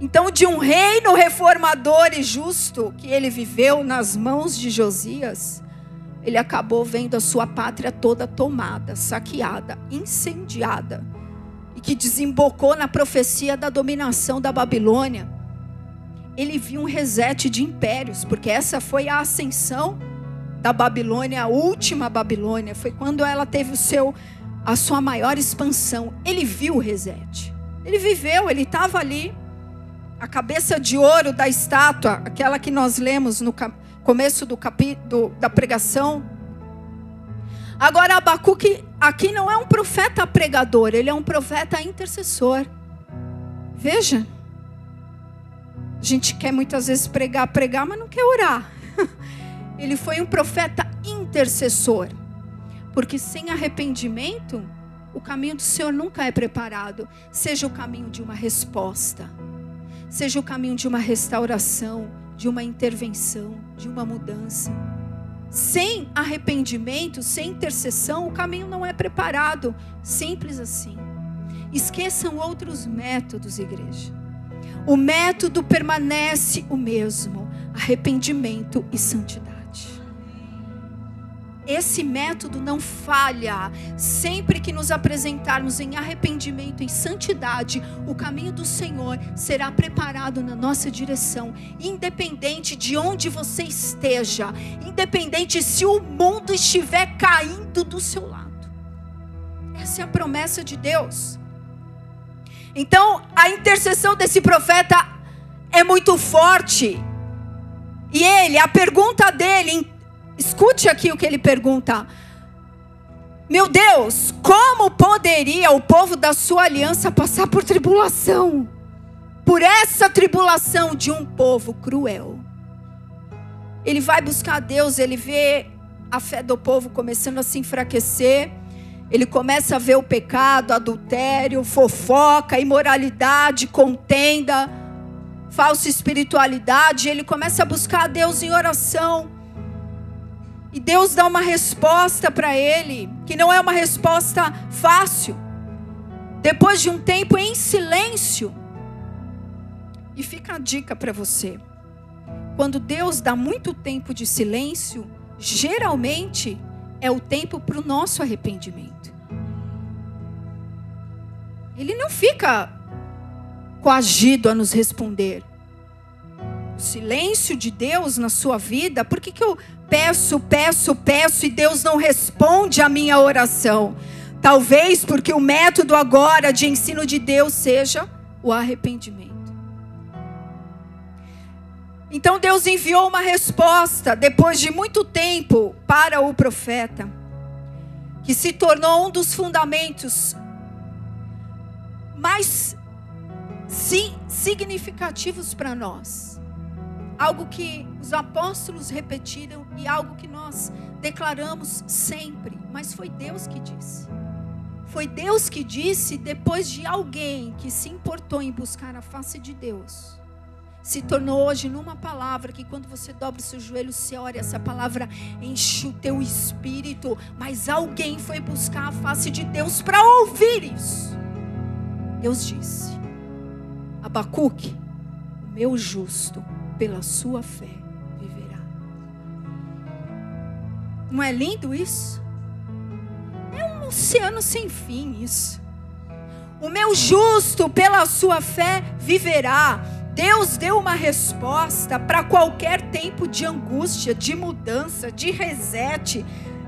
Então, de um reino reformador e justo que ele viveu nas mãos de Josias, ele acabou vendo a sua pátria toda tomada, saqueada, incendiada, e que desembocou na profecia da dominação da Babilônia. Ele viu um reset de impérios, porque essa foi a ascensão da Babilônia, a última Babilônia, foi quando ela teve o seu a sua maior expansão. Ele viu o reset. Ele viveu, ele estava ali. A cabeça de ouro da estátua, aquela que nós lemos no começo do capítulo da pregação. Agora Abacuque aqui não é um profeta pregador, ele é um profeta intercessor. Veja. A gente quer muitas vezes pregar, pregar, mas não quer orar. [laughs] Ele foi um profeta intercessor. Porque sem arrependimento, o caminho do Senhor nunca é preparado. Seja o caminho de uma resposta, seja o caminho de uma restauração, de uma intervenção, de uma mudança. Sem arrependimento, sem intercessão, o caminho não é preparado. Simples assim. Esqueçam outros métodos, igreja. O método permanece o mesmo: arrependimento e santidade. Esse método não falha. Sempre que nos apresentarmos em arrependimento, em santidade, o caminho do Senhor será preparado na nossa direção, independente de onde você esteja, independente se o mundo estiver caindo do seu lado. Essa é a promessa de Deus. Então, a intercessão desse profeta é muito forte. E ele, a pergunta dele, Escute aqui o que ele pergunta. Meu Deus, como poderia o povo da sua aliança passar por tribulação? Por essa tribulação de um povo cruel. Ele vai buscar Deus, ele vê a fé do povo começando a se enfraquecer. Ele começa a ver o pecado, adultério, fofoca, imoralidade, contenda, falsa espiritualidade. Ele começa a buscar Deus em oração. E Deus dá uma resposta para ele, que não é uma resposta fácil. Depois de um tempo em silêncio. E fica a dica para você. Quando Deus dá muito tempo de silêncio, geralmente é o tempo para o nosso arrependimento. Ele não fica coagido a nos responder. O silêncio de Deus na sua vida, por que, que eu Peço, peço, peço e Deus não responde a minha oração. Talvez porque o método agora de ensino de Deus seja o arrependimento. Então Deus enviou uma resposta depois de muito tempo para o profeta, que se tornou um dos fundamentos mais significativos para nós algo que os apóstolos repetiram e algo que nós declaramos sempre, mas foi Deus que disse. Foi Deus que disse depois de alguém que se importou em buscar a face de Deus. Se tornou hoje numa palavra que quando você dobra o seu joelho, você ora, essa palavra enche o teu espírito. Mas alguém foi buscar a face de Deus para ouvir isso. Deus disse: Abacuque, o meu justo pela sua fé viverá. Não é lindo isso? É um oceano sem fim isso. O meu justo, pela sua fé, viverá. Deus deu uma resposta para qualquer tempo de angústia, de mudança, de reset,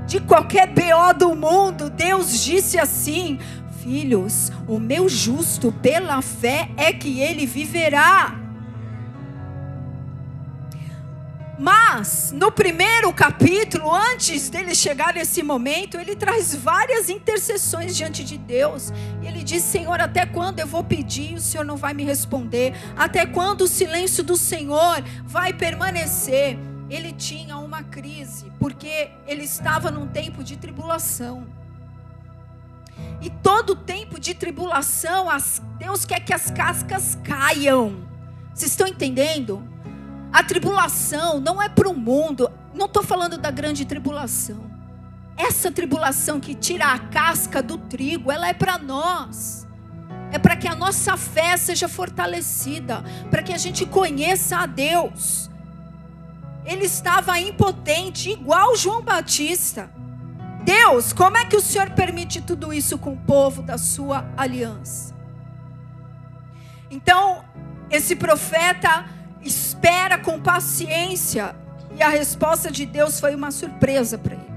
de qualquer BO do mundo. Deus disse assim: Filhos, o meu justo, pela fé, é que ele viverá. Mas, no primeiro capítulo, antes dele chegar nesse momento, ele traz várias intercessões diante de Deus. Ele diz: Senhor, até quando eu vou pedir e o Senhor não vai me responder? Até quando o silêncio do Senhor vai permanecer? Ele tinha uma crise, porque ele estava num tempo de tribulação. E todo tempo de tribulação, Deus quer que as cascas caiam. Vocês estão entendendo? A tribulação não é para o mundo. Não estou falando da grande tribulação. Essa tribulação que tira a casca do trigo, ela é para nós. É para que a nossa fé seja fortalecida, para que a gente conheça a Deus. Ele estava impotente, igual João Batista. Deus, como é que o Senhor permite tudo isso com o povo da sua aliança? Então, esse profeta espera com paciência. E a resposta de Deus foi uma surpresa para ele.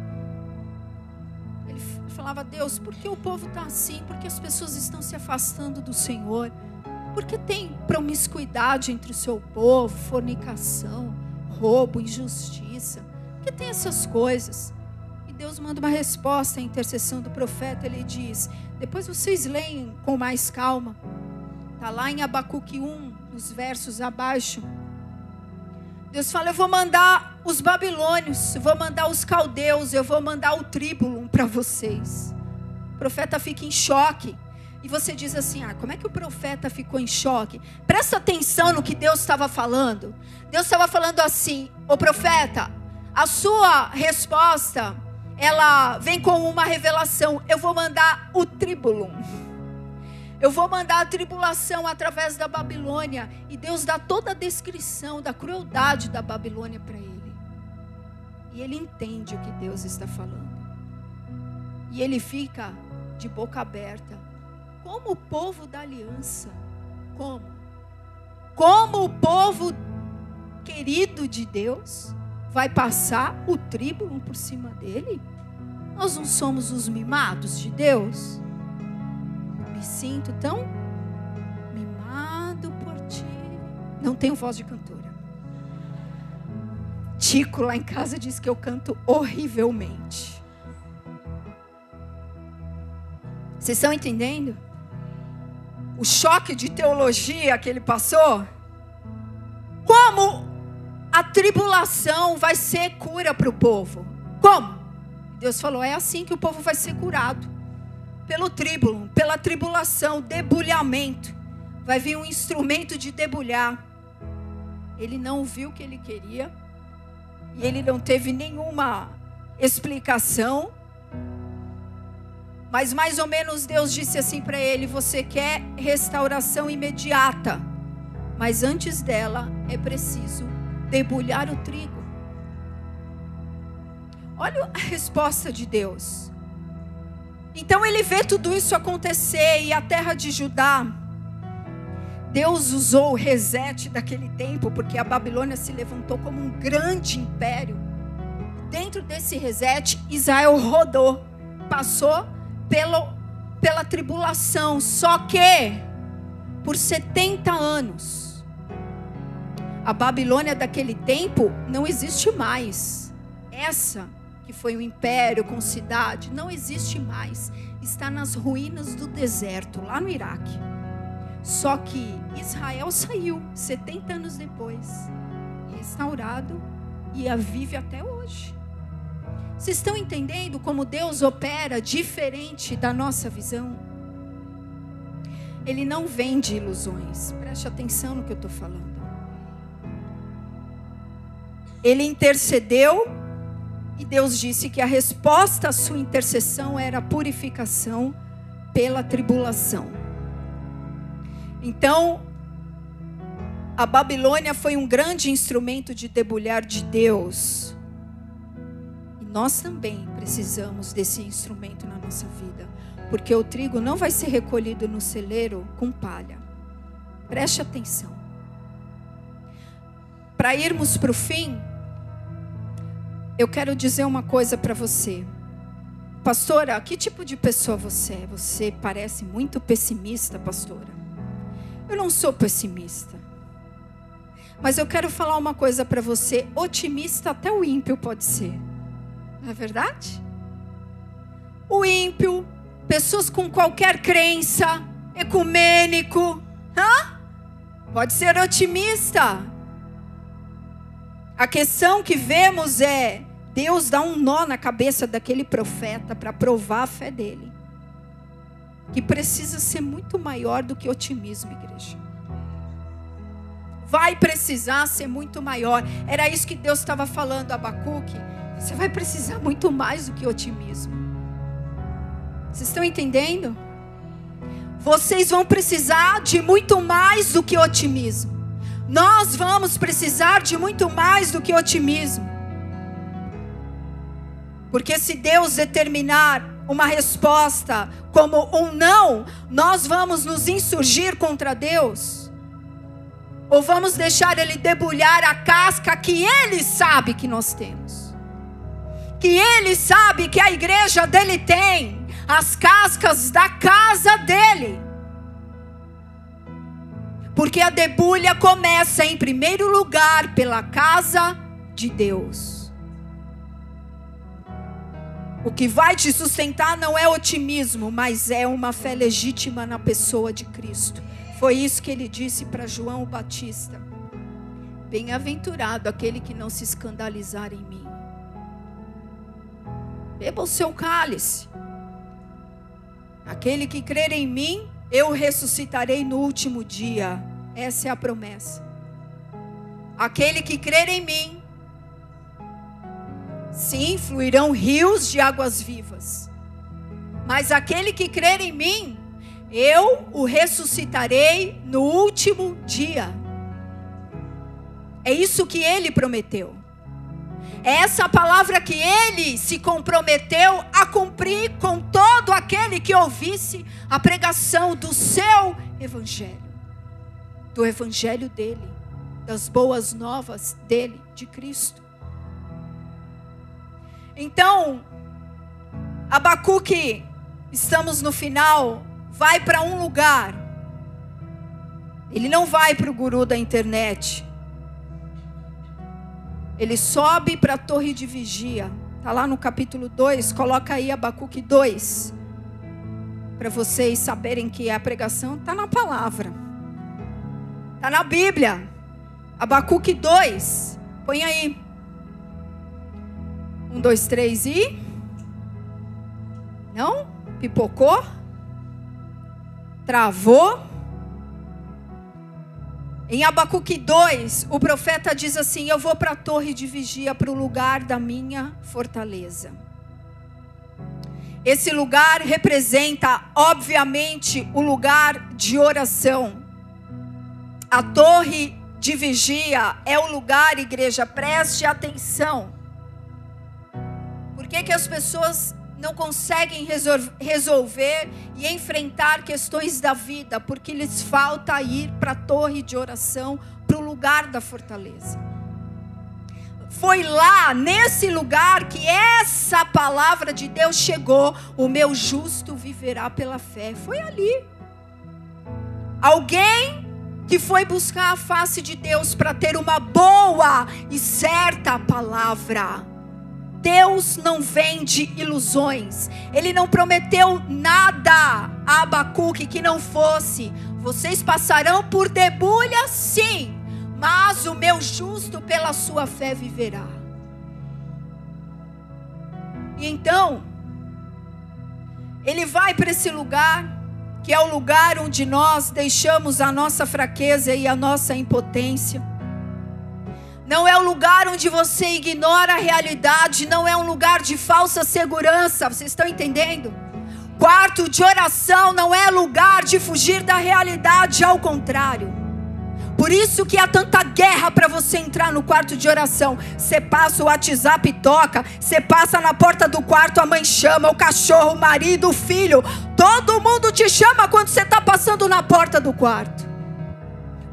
Ele falava: Deus, por que o povo está assim? Por que as pessoas estão se afastando do Senhor? Porque tem promiscuidade entre o seu povo, fornicação, roubo, injustiça. Porque tem essas coisas. E Deus manda uma resposta à intercessão do profeta. Ele diz: Depois vocês leem com mais calma. Está lá em Abacuque 1, nos versos abaixo. Deus fala: Eu vou mandar os babilônios, eu vou mandar os caldeus, eu vou mandar o tríbulo para vocês. O profeta fica em choque. E você diz assim: ah, como é que o profeta ficou em choque? Presta atenção no que Deus estava falando. Deus estava falando assim: o profeta, a sua resposta, ela vem como uma revelação. Eu vou mandar o tríbulo. Eu vou mandar a tribulação através da Babilônia. E Deus dá toda a descrição da crueldade da Babilônia para ele. E ele entende o que Deus está falando. E ele fica de boca aberta. Como o povo da aliança. Como? Como o povo querido de Deus vai passar o tríbulo por cima dele? Nós não somos os mimados de Deus? Me sinto tão mimado por ti. Não tenho voz de cantora. Tico lá em casa diz que eu canto horrivelmente. Vocês estão entendendo? O choque de teologia que ele passou? Como a tribulação vai ser cura para o povo? Como? Deus falou: é assim que o povo vai ser curado pelo tríbulo, pela tribulação, debulhamento. Vai vir um instrumento de debulhar. Ele não viu o que ele queria. E ele não teve nenhuma explicação. Mas mais ou menos Deus disse assim para ele: Você quer restauração imediata. Mas antes dela é preciso debulhar o trigo. Olha a resposta de Deus. Então ele vê tudo isso acontecer e a terra de Judá. Deus usou o reset daquele tempo, porque a Babilônia se levantou como um grande império. Dentro desse reset, Israel rodou, passou pelo, pela tribulação. Só que, por 70 anos, a Babilônia daquele tempo não existe mais. Essa que foi um império com cidade, não existe mais. Está nas ruínas do deserto, lá no Iraque. Só que Israel [laughs] saiu 70 anos depois, restaurado e a vive até hoje. Vocês estão entendendo como Deus opera diferente da nossa visão? Ele não vende ilusões. Preste atenção no que eu estou falando. Ele intercedeu e Deus disse que a resposta à sua intercessão era a purificação pela tribulação. Então, a Babilônia foi um grande instrumento de debulhar de Deus. E nós também precisamos desse instrumento na nossa vida. porque o trigo não vai ser recolhido no celeiro com palha. Preste atenção. Para irmos para o fim, eu quero dizer uma coisa para você. Pastora, que tipo de pessoa você é? Você parece muito pessimista, pastora. Eu não sou pessimista. Mas eu quero falar uma coisa para você: otimista até o ímpio pode ser. Não é verdade? O ímpio, pessoas com qualquer crença, ecumênico, hã? pode ser otimista. A questão que vemos é Deus dá um nó na cabeça daquele profeta para provar a fé dele. Que precisa ser muito maior do que otimismo, igreja. Vai precisar ser muito maior. Era isso que Deus estava falando a Abacuque. Você vai precisar muito mais do que otimismo. Vocês estão entendendo? Vocês vão precisar de muito mais do que otimismo. Nós vamos precisar de muito mais do que otimismo. Porque se Deus determinar uma resposta como um não, nós vamos nos insurgir contra Deus? Ou vamos deixar Ele debulhar a casca que Ele sabe que nós temos? Que Ele sabe que a igreja dele tem, as cascas da casa dele. Porque a debulha começa, em primeiro lugar, pela casa de Deus. O que vai te sustentar não é otimismo, mas é uma fé legítima na pessoa de Cristo. Foi isso que ele disse para João Batista. Bem-aventurado aquele que não se escandalizar em mim. Beba o seu cálice. Aquele que crer em mim, eu ressuscitarei no último dia. Essa é a promessa. Aquele que crer em mim, Sim, fluirão rios de águas vivas. Mas aquele que crer em mim, eu o ressuscitarei no último dia. É isso que ele prometeu. É essa palavra que ele se comprometeu a cumprir com todo aquele que ouvisse a pregação do seu evangelho, do evangelho dele, das boas novas dele, de Cristo. Então, Abacuque, estamos no final, vai para um lugar. Ele não vai para o guru da internet. Ele sobe para a torre de vigia. Está lá no capítulo 2. Coloca aí Abacuque 2. Para vocês saberem que a pregação está na palavra. Está na Bíblia. Abacuque 2. Põe aí. Um, dois, três e. Não? Pipocou? Travou? Em Abacuque 2, o profeta diz assim: Eu vou para a torre de vigia, para o lugar da minha fortaleza. Esse lugar representa, obviamente, o lugar de oração. A torre de vigia é o lugar, igreja, preste atenção que, que as pessoas não conseguem resolver e enfrentar questões da vida? Porque lhes falta ir para a torre de oração, para o lugar da fortaleza. Foi lá, nesse lugar, que essa palavra de Deus chegou: o meu justo viverá pela fé. Foi ali. Alguém que foi buscar a face de Deus para ter uma boa e certa palavra. Deus não vende ilusões. Ele não prometeu nada a Abacuque que não fosse. Vocês passarão por debulha, sim, mas o meu justo pela sua fé viverá. E então, ele vai para esse lugar, que é o lugar onde nós deixamos a nossa fraqueza e a nossa impotência. Não é um lugar onde você ignora a realidade, não é um lugar de falsa segurança, vocês estão entendendo? Quarto de oração não é lugar de fugir da realidade, ao contrário. Por isso que há tanta guerra para você entrar no quarto de oração. Você passa o WhatsApp e toca, você passa na porta do quarto, a mãe chama, o cachorro, o marido, o filho. Todo mundo te chama quando você está passando na porta do quarto.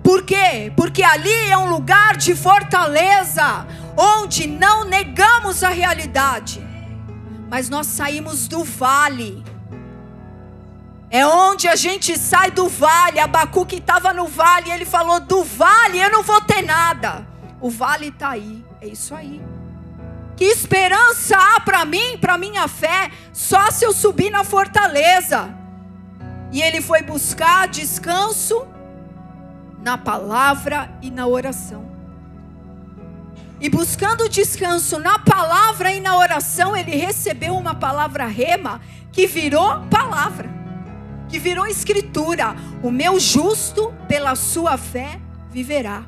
Por quê? Porque ali é um lugar de fortaleza, onde não negamos a realidade, mas nós saímos do vale é onde a gente sai do vale. Abacuque estava no vale, ele falou: do vale eu não vou ter nada. O vale está aí, é isso aí. Que esperança há para mim, para minha fé, só se eu subir na fortaleza. E ele foi buscar descanso na palavra e na oração. E buscando descanso na palavra e na oração, ele recebeu uma palavra rema que virou palavra que virou escritura: o meu justo pela sua fé viverá.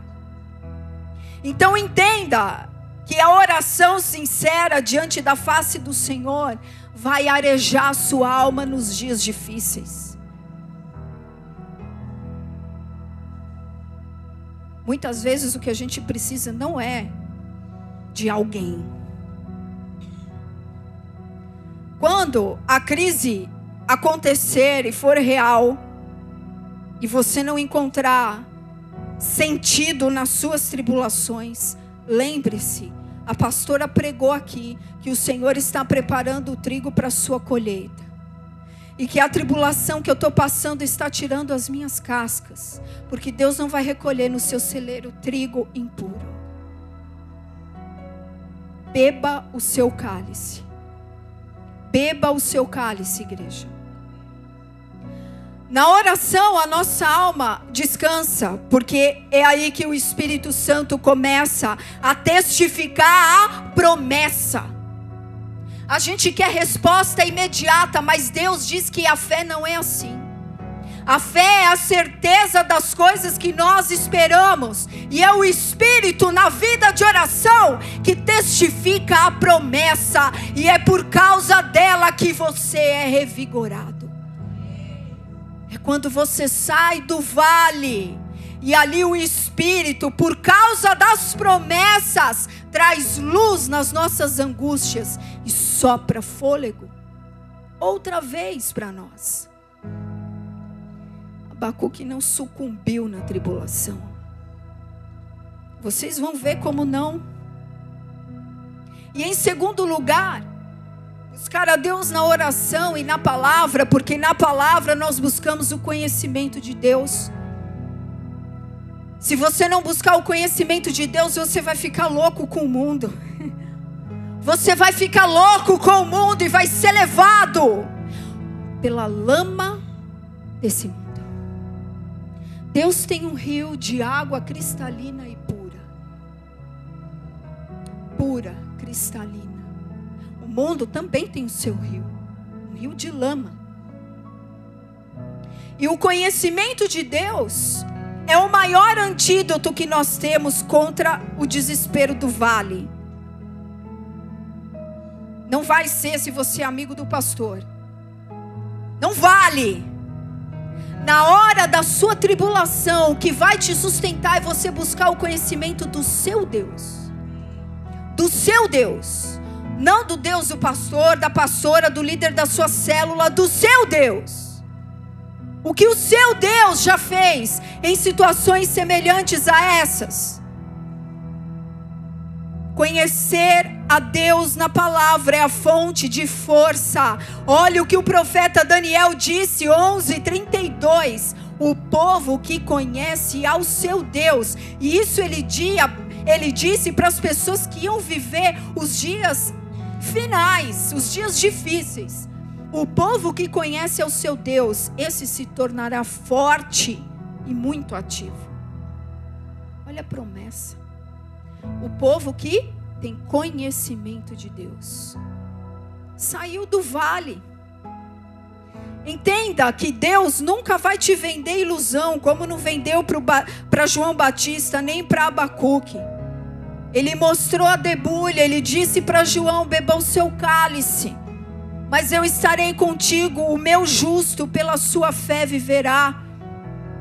Então entenda que a oração sincera diante da face do Senhor vai arejar sua alma nos dias difíceis. Muitas vezes o que a gente precisa não é de alguém. Quando a crise acontecer e for real, e você não encontrar sentido nas suas tribulações, lembre-se, a pastora pregou aqui que o Senhor está preparando o trigo para a sua colheita. E que a tribulação que eu estou passando está tirando as minhas cascas. Porque Deus não vai recolher no seu celeiro trigo impuro. Beba o seu cálice. Beba o seu cálice, igreja. Na oração, a nossa alma descansa, porque é aí que o Espírito Santo começa a testificar a promessa. A gente quer resposta imediata, mas Deus diz que a fé não é assim. A fé é a certeza das coisas que nós esperamos, e é o Espírito na vida de oração que testifica a promessa, e é por causa dela que você é revigorado. É quando você sai do vale e ali o Espírito, por causa das promessas, traz luz nas nossas angústias e sopra fôlego outra vez para nós. Abacuque não sucumbiu na tribulação. Vocês vão ver como não. E em segundo lugar, Buscar a Deus na oração e na palavra, porque na palavra nós buscamos o conhecimento de Deus. Se você não buscar o conhecimento de Deus, você vai ficar louco com o mundo. [laughs] Você vai ficar louco com o mundo e vai ser levado pela lama desse mundo. Deus tem um rio de água cristalina e pura. Pura, cristalina mundo também tem o seu rio um rio de lama. E o conhecimento de Deus é o maior antídoto que nós temos contra o desespero do vale. Não vai ser se você é amigo do pastor. Não vale. Na hora da sua tribulação, o que vai te sustentar é você buscar o conhecimento do seu Deus. Do seu Deus. Não do Deus do pastor, da pastora, do líder da sua célula, do seu Deus. O que o seu Deus já fez em situações semelhantes a essas. Conhecer a Deus na palavra é a fonte de força. Olha o que o profeta Daniel disse, 11:32. O povo que conhece ao seu Deus, e isso ele, dia, ele disse para as pessoas que iam viver os dias finais, os dias difíceis. O povo que conhece ao seu Deus, esse se tornará forte e muito ativo. Olha a promessa. O povo que tem conhecimento de Deus saiu do vale. Entenda que Deus nunca vai te vender ilusão, como não vendeu para João Batista, nem para Abacuque. Ele mostrou a debulha, ele disse para João: beba o seu cálice, mas eu estarei contigo, o meu justo pela sua fé viverá.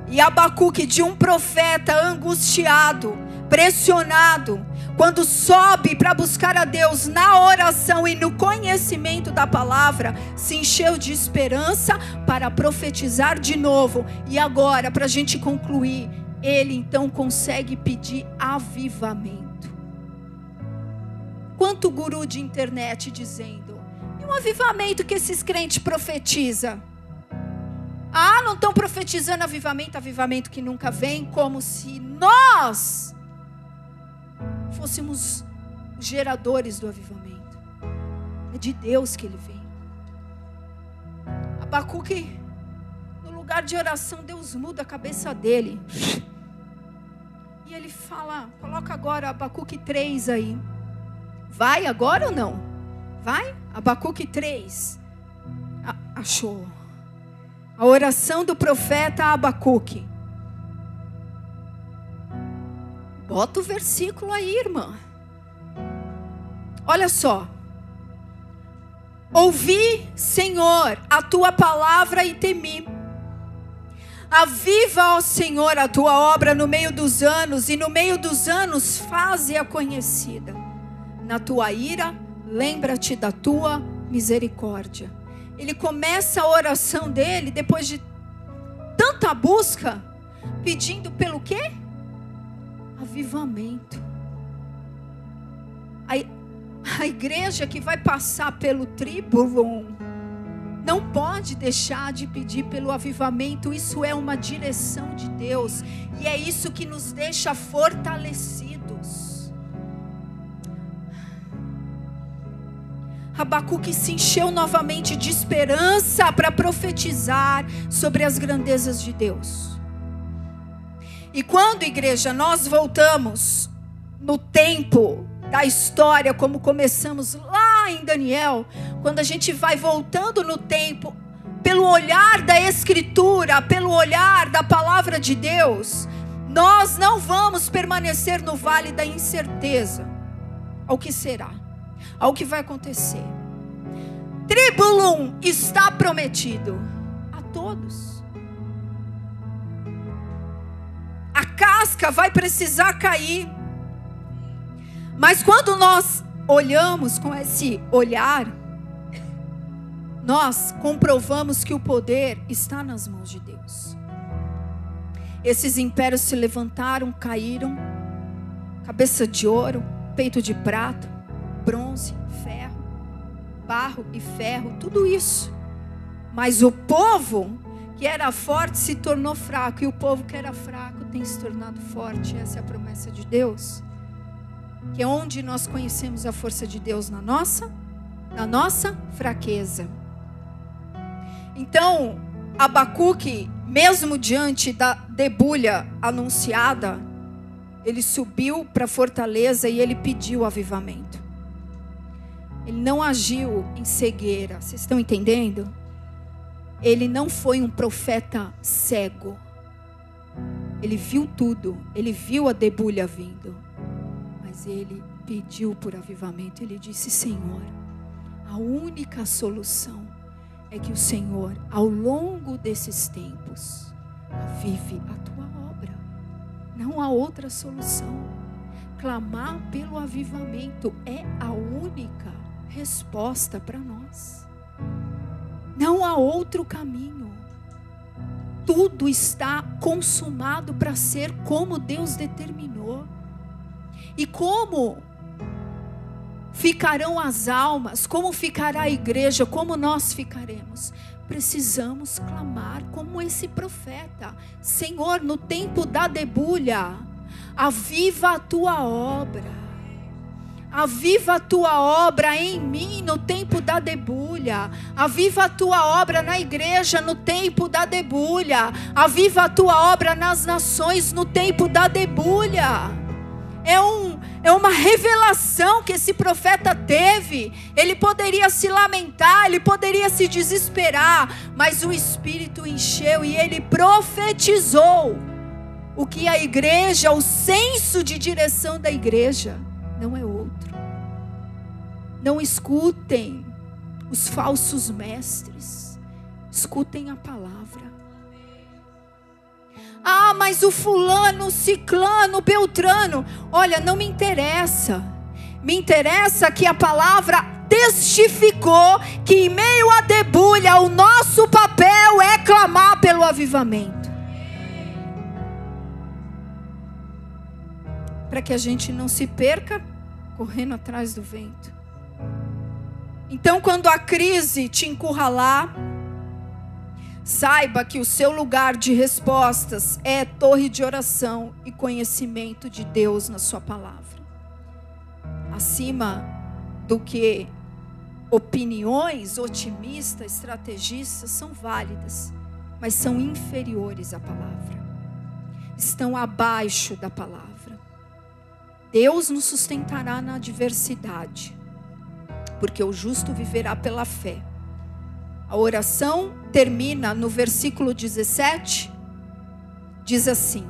E Abacuque, de um profeta angustiado, pressionado, quando sobe para buscar a Deus na oração e no conhecimento da palavra, se encheu de esperança para profetizar de novo. E agora, para a gente concluir, ele então consegue pedir avivamento. Quanto guru de internet dizendo, e um avivamento que esses crentes profetizam? Ah, não estão profetizando avivamento, avivamento que nunca vem, como se nós fôssemos geradores do avivamento. É de Deus que ele vem. Abacuque, no lugar de oração, Deus muda a cabeça dele. E ele fala, coloca agora Abacuque 3 aí. Vai agora ou não? Vai? Abacuque 3. achou. A oração do profeta Abacuque. Bota o versículo aí, irmã. Olha só. Ouvi, Senhor, a tua palavra e temi. Aviva, ó Senhor, a tua obra no meio dos anos, e no meio dos anos faze-a conhecida. Na tua ira, lembra-te da tua misericórdia. Ele começa a oração dele depois de tanta busca, pedindo pelo quê? avivamento. A, a igreja que vai passar pelo tribulum não pode deixar de pedir pelo avivamento. Isso é uma direção de Deus e é isso que nos deixa fortalecidos. Abacuque se encheu novamente de esperança para profetizar sobre as grandezas de Deus. E quando, igreja, nós voltamos no tempo da história, como começamos lá em Daniel, quando a gente vai voltando no tempo, pelo olhar da Escritura, pelo olhar da palavra de Deus, nós não vamos permanecer no vale da incerteza ao que será, ao que vai acontecer. Tribulum está prometido a todos. a casca vai precisar cair. Mas quando nós olhamos com esse olhar, nós comprovamos que o poder está nas mãos de Deus. Esses impérios se levantaram, caíram, cabeça de ouro, peito de prata, bronze, ferro, barro e ferro, tudo isso. Mas o povo que era forte se tornou fraco, e o povo que era fraco tem se tornado forte. Essa é a promessa de Deus. Que é onde nós conhecemos a força de Deus na nossa, na nossa fraqueza. Então, Abacuque, mesmo diante da debulha anunciada, ele subiu para a fortaleza e ele pediu avivamento. Ele não agiu em cegueira. Vocês estão entendendo? ele não foi um profeta cego. Ele viu tudo, ele viu a debulha vindo, mas ele pediu por avivamento. Ele disse: Senhor, a única solução é que o Senhor, ao longo desses tempos, avive a tua obra. Não há outra solução. Clamar pelo avivamento é a única resposta para nós. Não há outro caminho. Tudo está consumado para ser como Deus determinou. E como ficarão as almas, como ficará a igreja, como nós ficaremos? Precisamos clamar como esse profeta: Senhor, no tempo da debulha, aviva a tua obra Aviva a tua obra em mim no tempo da debulha. Aviva a tua obra na igreja no tempo da debulha. Aviva a tua obra nas nações no tempo da debulha. É, um, é uma revelação que esse profeta teve. Ele poderia se lamentar, ele poderia se desesperar, mas o Espírito encheu e ele profetizou o que a igreja, o senso de direção da igreja, não é. Não escutem os falsos mestres, escutem a palavra. mas o fulano, o ciclano, o beltrano. Olha, não me interessa. Me interessa que a palavra testificou que em meio à debulha o nosso papel é clamar pelo avivamento. Para que a gente não se perca correndo atrás do vento. Então, quando a crise te encurralar, saiba que o seu lugar de respostas é torre de oração e conhecimento de Deus na sua palavra. Acima do que opiniões otimistas, estrategistas são válidas, mas são inferiores à palavra. Estão abaixo da palavra. Deus nos sustentará na adversidade porque o justo viverá pela fé. A oração termina no versículo 17, diz assim: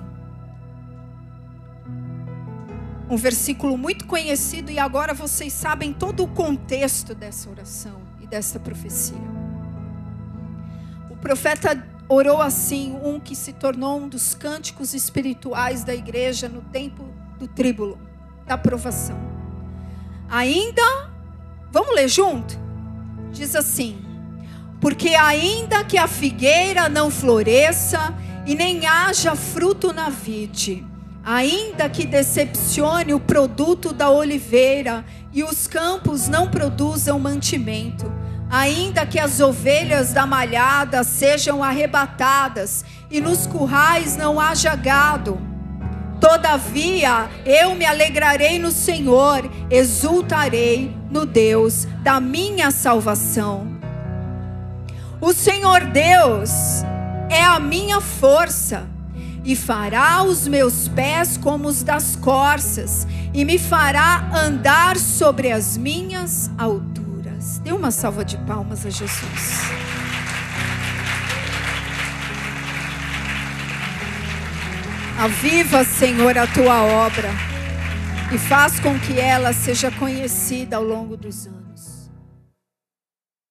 um versículo muito conhecido, e agora vocês sabem todo o contexto dessa oração e dessa profecia. O profeta orou assim, um que se tornou um dos cânticos espirituais da igreja no tempo do tríbulo, da provação. Ainda Vamos ler junto? Diz assim: Porque ainda que a figueira não floresça e nem haja fruto na vide, ainda que decepcione o produto da oliveira e os campos não produzam mantimento, ainda que as ovelhas da malhada sejam arrebatadas e nos currais não haja gado, Todavia, eu me alegrarei no Senhor, exultarei no Deus da minha salvação. O Senhor Deus é a minha força e fará os meus pés como os das corças e me fará andar sobre as minhas alturas. Dê uma salva de palmas a Jesus. Aviva, Senhor, a tua obra e faz com que ela seja conhecida ao longo dos anos.